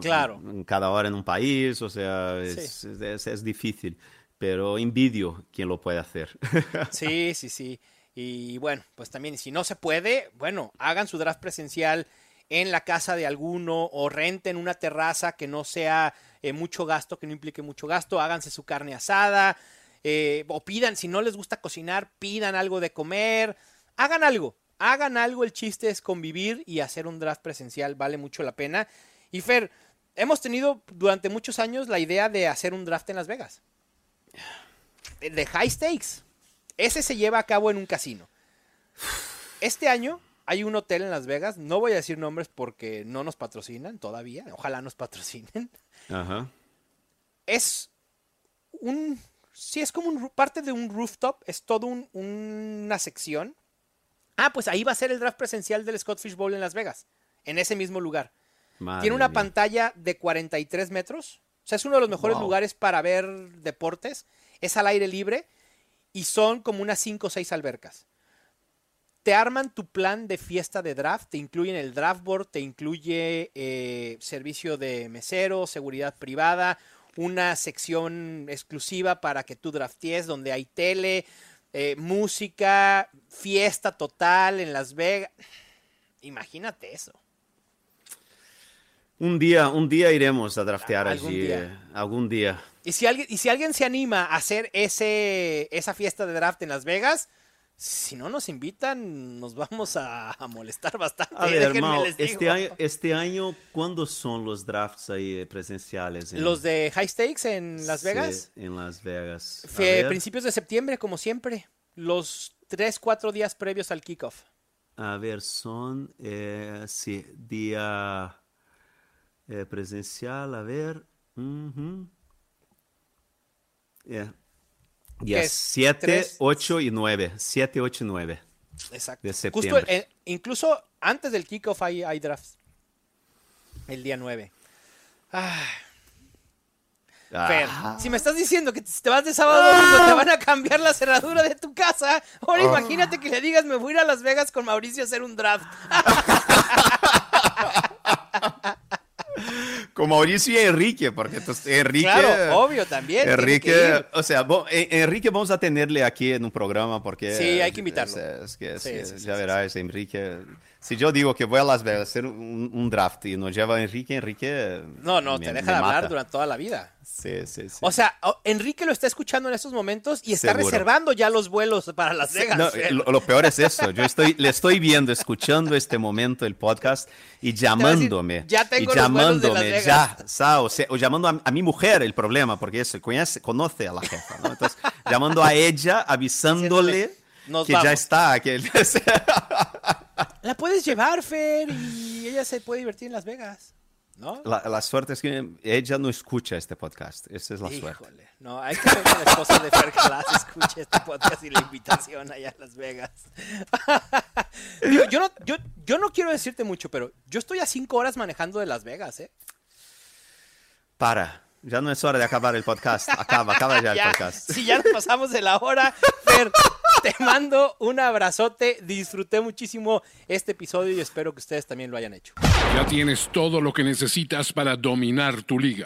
claro. cada hora en un país, o sea, es, es difícil pero envidio quien lo puede hacer. Sí, sí, sí. Y bueno, pues también si no se puede, bueno, hagan su draft presencial en la casa de alguno o renten una terraza que no sea eh, mucho gasto, que no implique mucho gasto, háganse su carne asada eh, o pidan, si no les gusta cocinar, pidan algo de comer, hagan algo, hagan algo, el chiste es convivir y hacer un draft presencial, vale mucho la pena. Y Fer, hemos tenido durante muchos años la idea de hacer un draft en Las Vegas de high stakes. Ese se lleva a cabo en un casino. Este año hay un hotel en Las Vegas, no voy a decir nombres porque no nos patrocinan todavía, ojalá nos patrocinen. Ajá. Es un, sí, es como un, parte de un rooftop, es todo una sección. Ah, pues ahí va a ser el draft presencial del Scott Fish Bowl en Las Vegas, en ese mismo lugar. Tiene una pantalla de 43 metros sea, es uno de los mejores Wow. lugares para ver deportes. Es al aire libre y son como unas 5 o 6 albercas. Te arman tu plan de fiesta de draft, te incluyen el draft board, te incluye eh, servicio de mesero, seguridad privada, una sección exclusiva para que tú draftees donde hay tele, eh, música, fiesta total en Las Vegas. Imagínate eso. Un día, un día iremos a draftear Algún allí. día. eh, Algún día. Y si alguien, y si alguien se anima a hacer ese, esa fiesta de draft en Las Vegas, si no nos invitan, nos vamos a, a molestar bastante. A ver, les este año, este año, ¿cuándo son los drafts ahí presenciales? en- Los de High Stakes en Las Sí, Vegas, en Las Vegas. Fue principios de septiembre, como siempre. Los 3, 4 días previos al kickoff. A ver, son, eh, sí, día eh, presencial, a ver. ujú. Yeah. ¿Qué Día es? 7, ¿Tres? 8 y 9. 7, 8 y 9. Exacto. De Justo, septiembre. eh, incluso antes del kickoff hay, hay drafts. El día 9. Ah, Fer, Ah. si me estás diciendo que te te vas de sábado a domingo, te van a cambiar la cerradura de tu casa. Ahora Ah. imagínate que le digas, me voy a ir a Las Vegas con Mauricio a hacer un draft. Con Mauricio y Enrique, porque entonces, Enrique. claro, obvio también. Enrique, o sea, bo- eh, Enrique vamos a tenerle aquí en un programa porque... Sí, hay que invitarlo. Es, es que, es Sí, que sí, sí, ya verás, Enrique... Si yo digo que voy a Las Vegas a hacer un, un draft y nos lleva a Enrique, Enrique... No, no, me- te deja de hablar mata. durante toda la vida. Sí, sí, sí. O sea, Enrique lo está escuchando en estos momentos y está Seguro. reservando ya los vuelos para Las Vegas. No, lo, lo peor es eso. Yo estoy, le estoy viendo, escuchando este momento el podcast y a decir, llamándome. "Ya tengo y los vuelos de Las llamándome, Vegas". ya, o, sea, o llamando a, a mi mujer el problema, porque eso, conoce, conoce a la jefa, ¿no? Entonces, llamando a ella, avisándole "Nos que ya vamos". está. Que, La puedes llevar, Fer, y ella se puede divertir en Las Vegas. ¿No? la, la suerte es que ella no escucha este podcast. Esa es la suerte. Híjole, no, hay que que la esposa de Fer Calas escuche este podcast y la invitación allá a Las Vegas. Digo, yo, no, yo, yo no quiero decirte mucho, pero yo estoy a cinco horas manejando de Las Vegas, ¿eh? Para. Ya no es hora de acabar el podcast. Acaba, acaba ya el podcast. si ya nos pasamos de la hora, Fer, te mando un abrazote. Disfruté muchísimo este episodio y espero que ustedes también lo hayan hecho. Ya tienes todo lo que necesitas para dominar tu liga.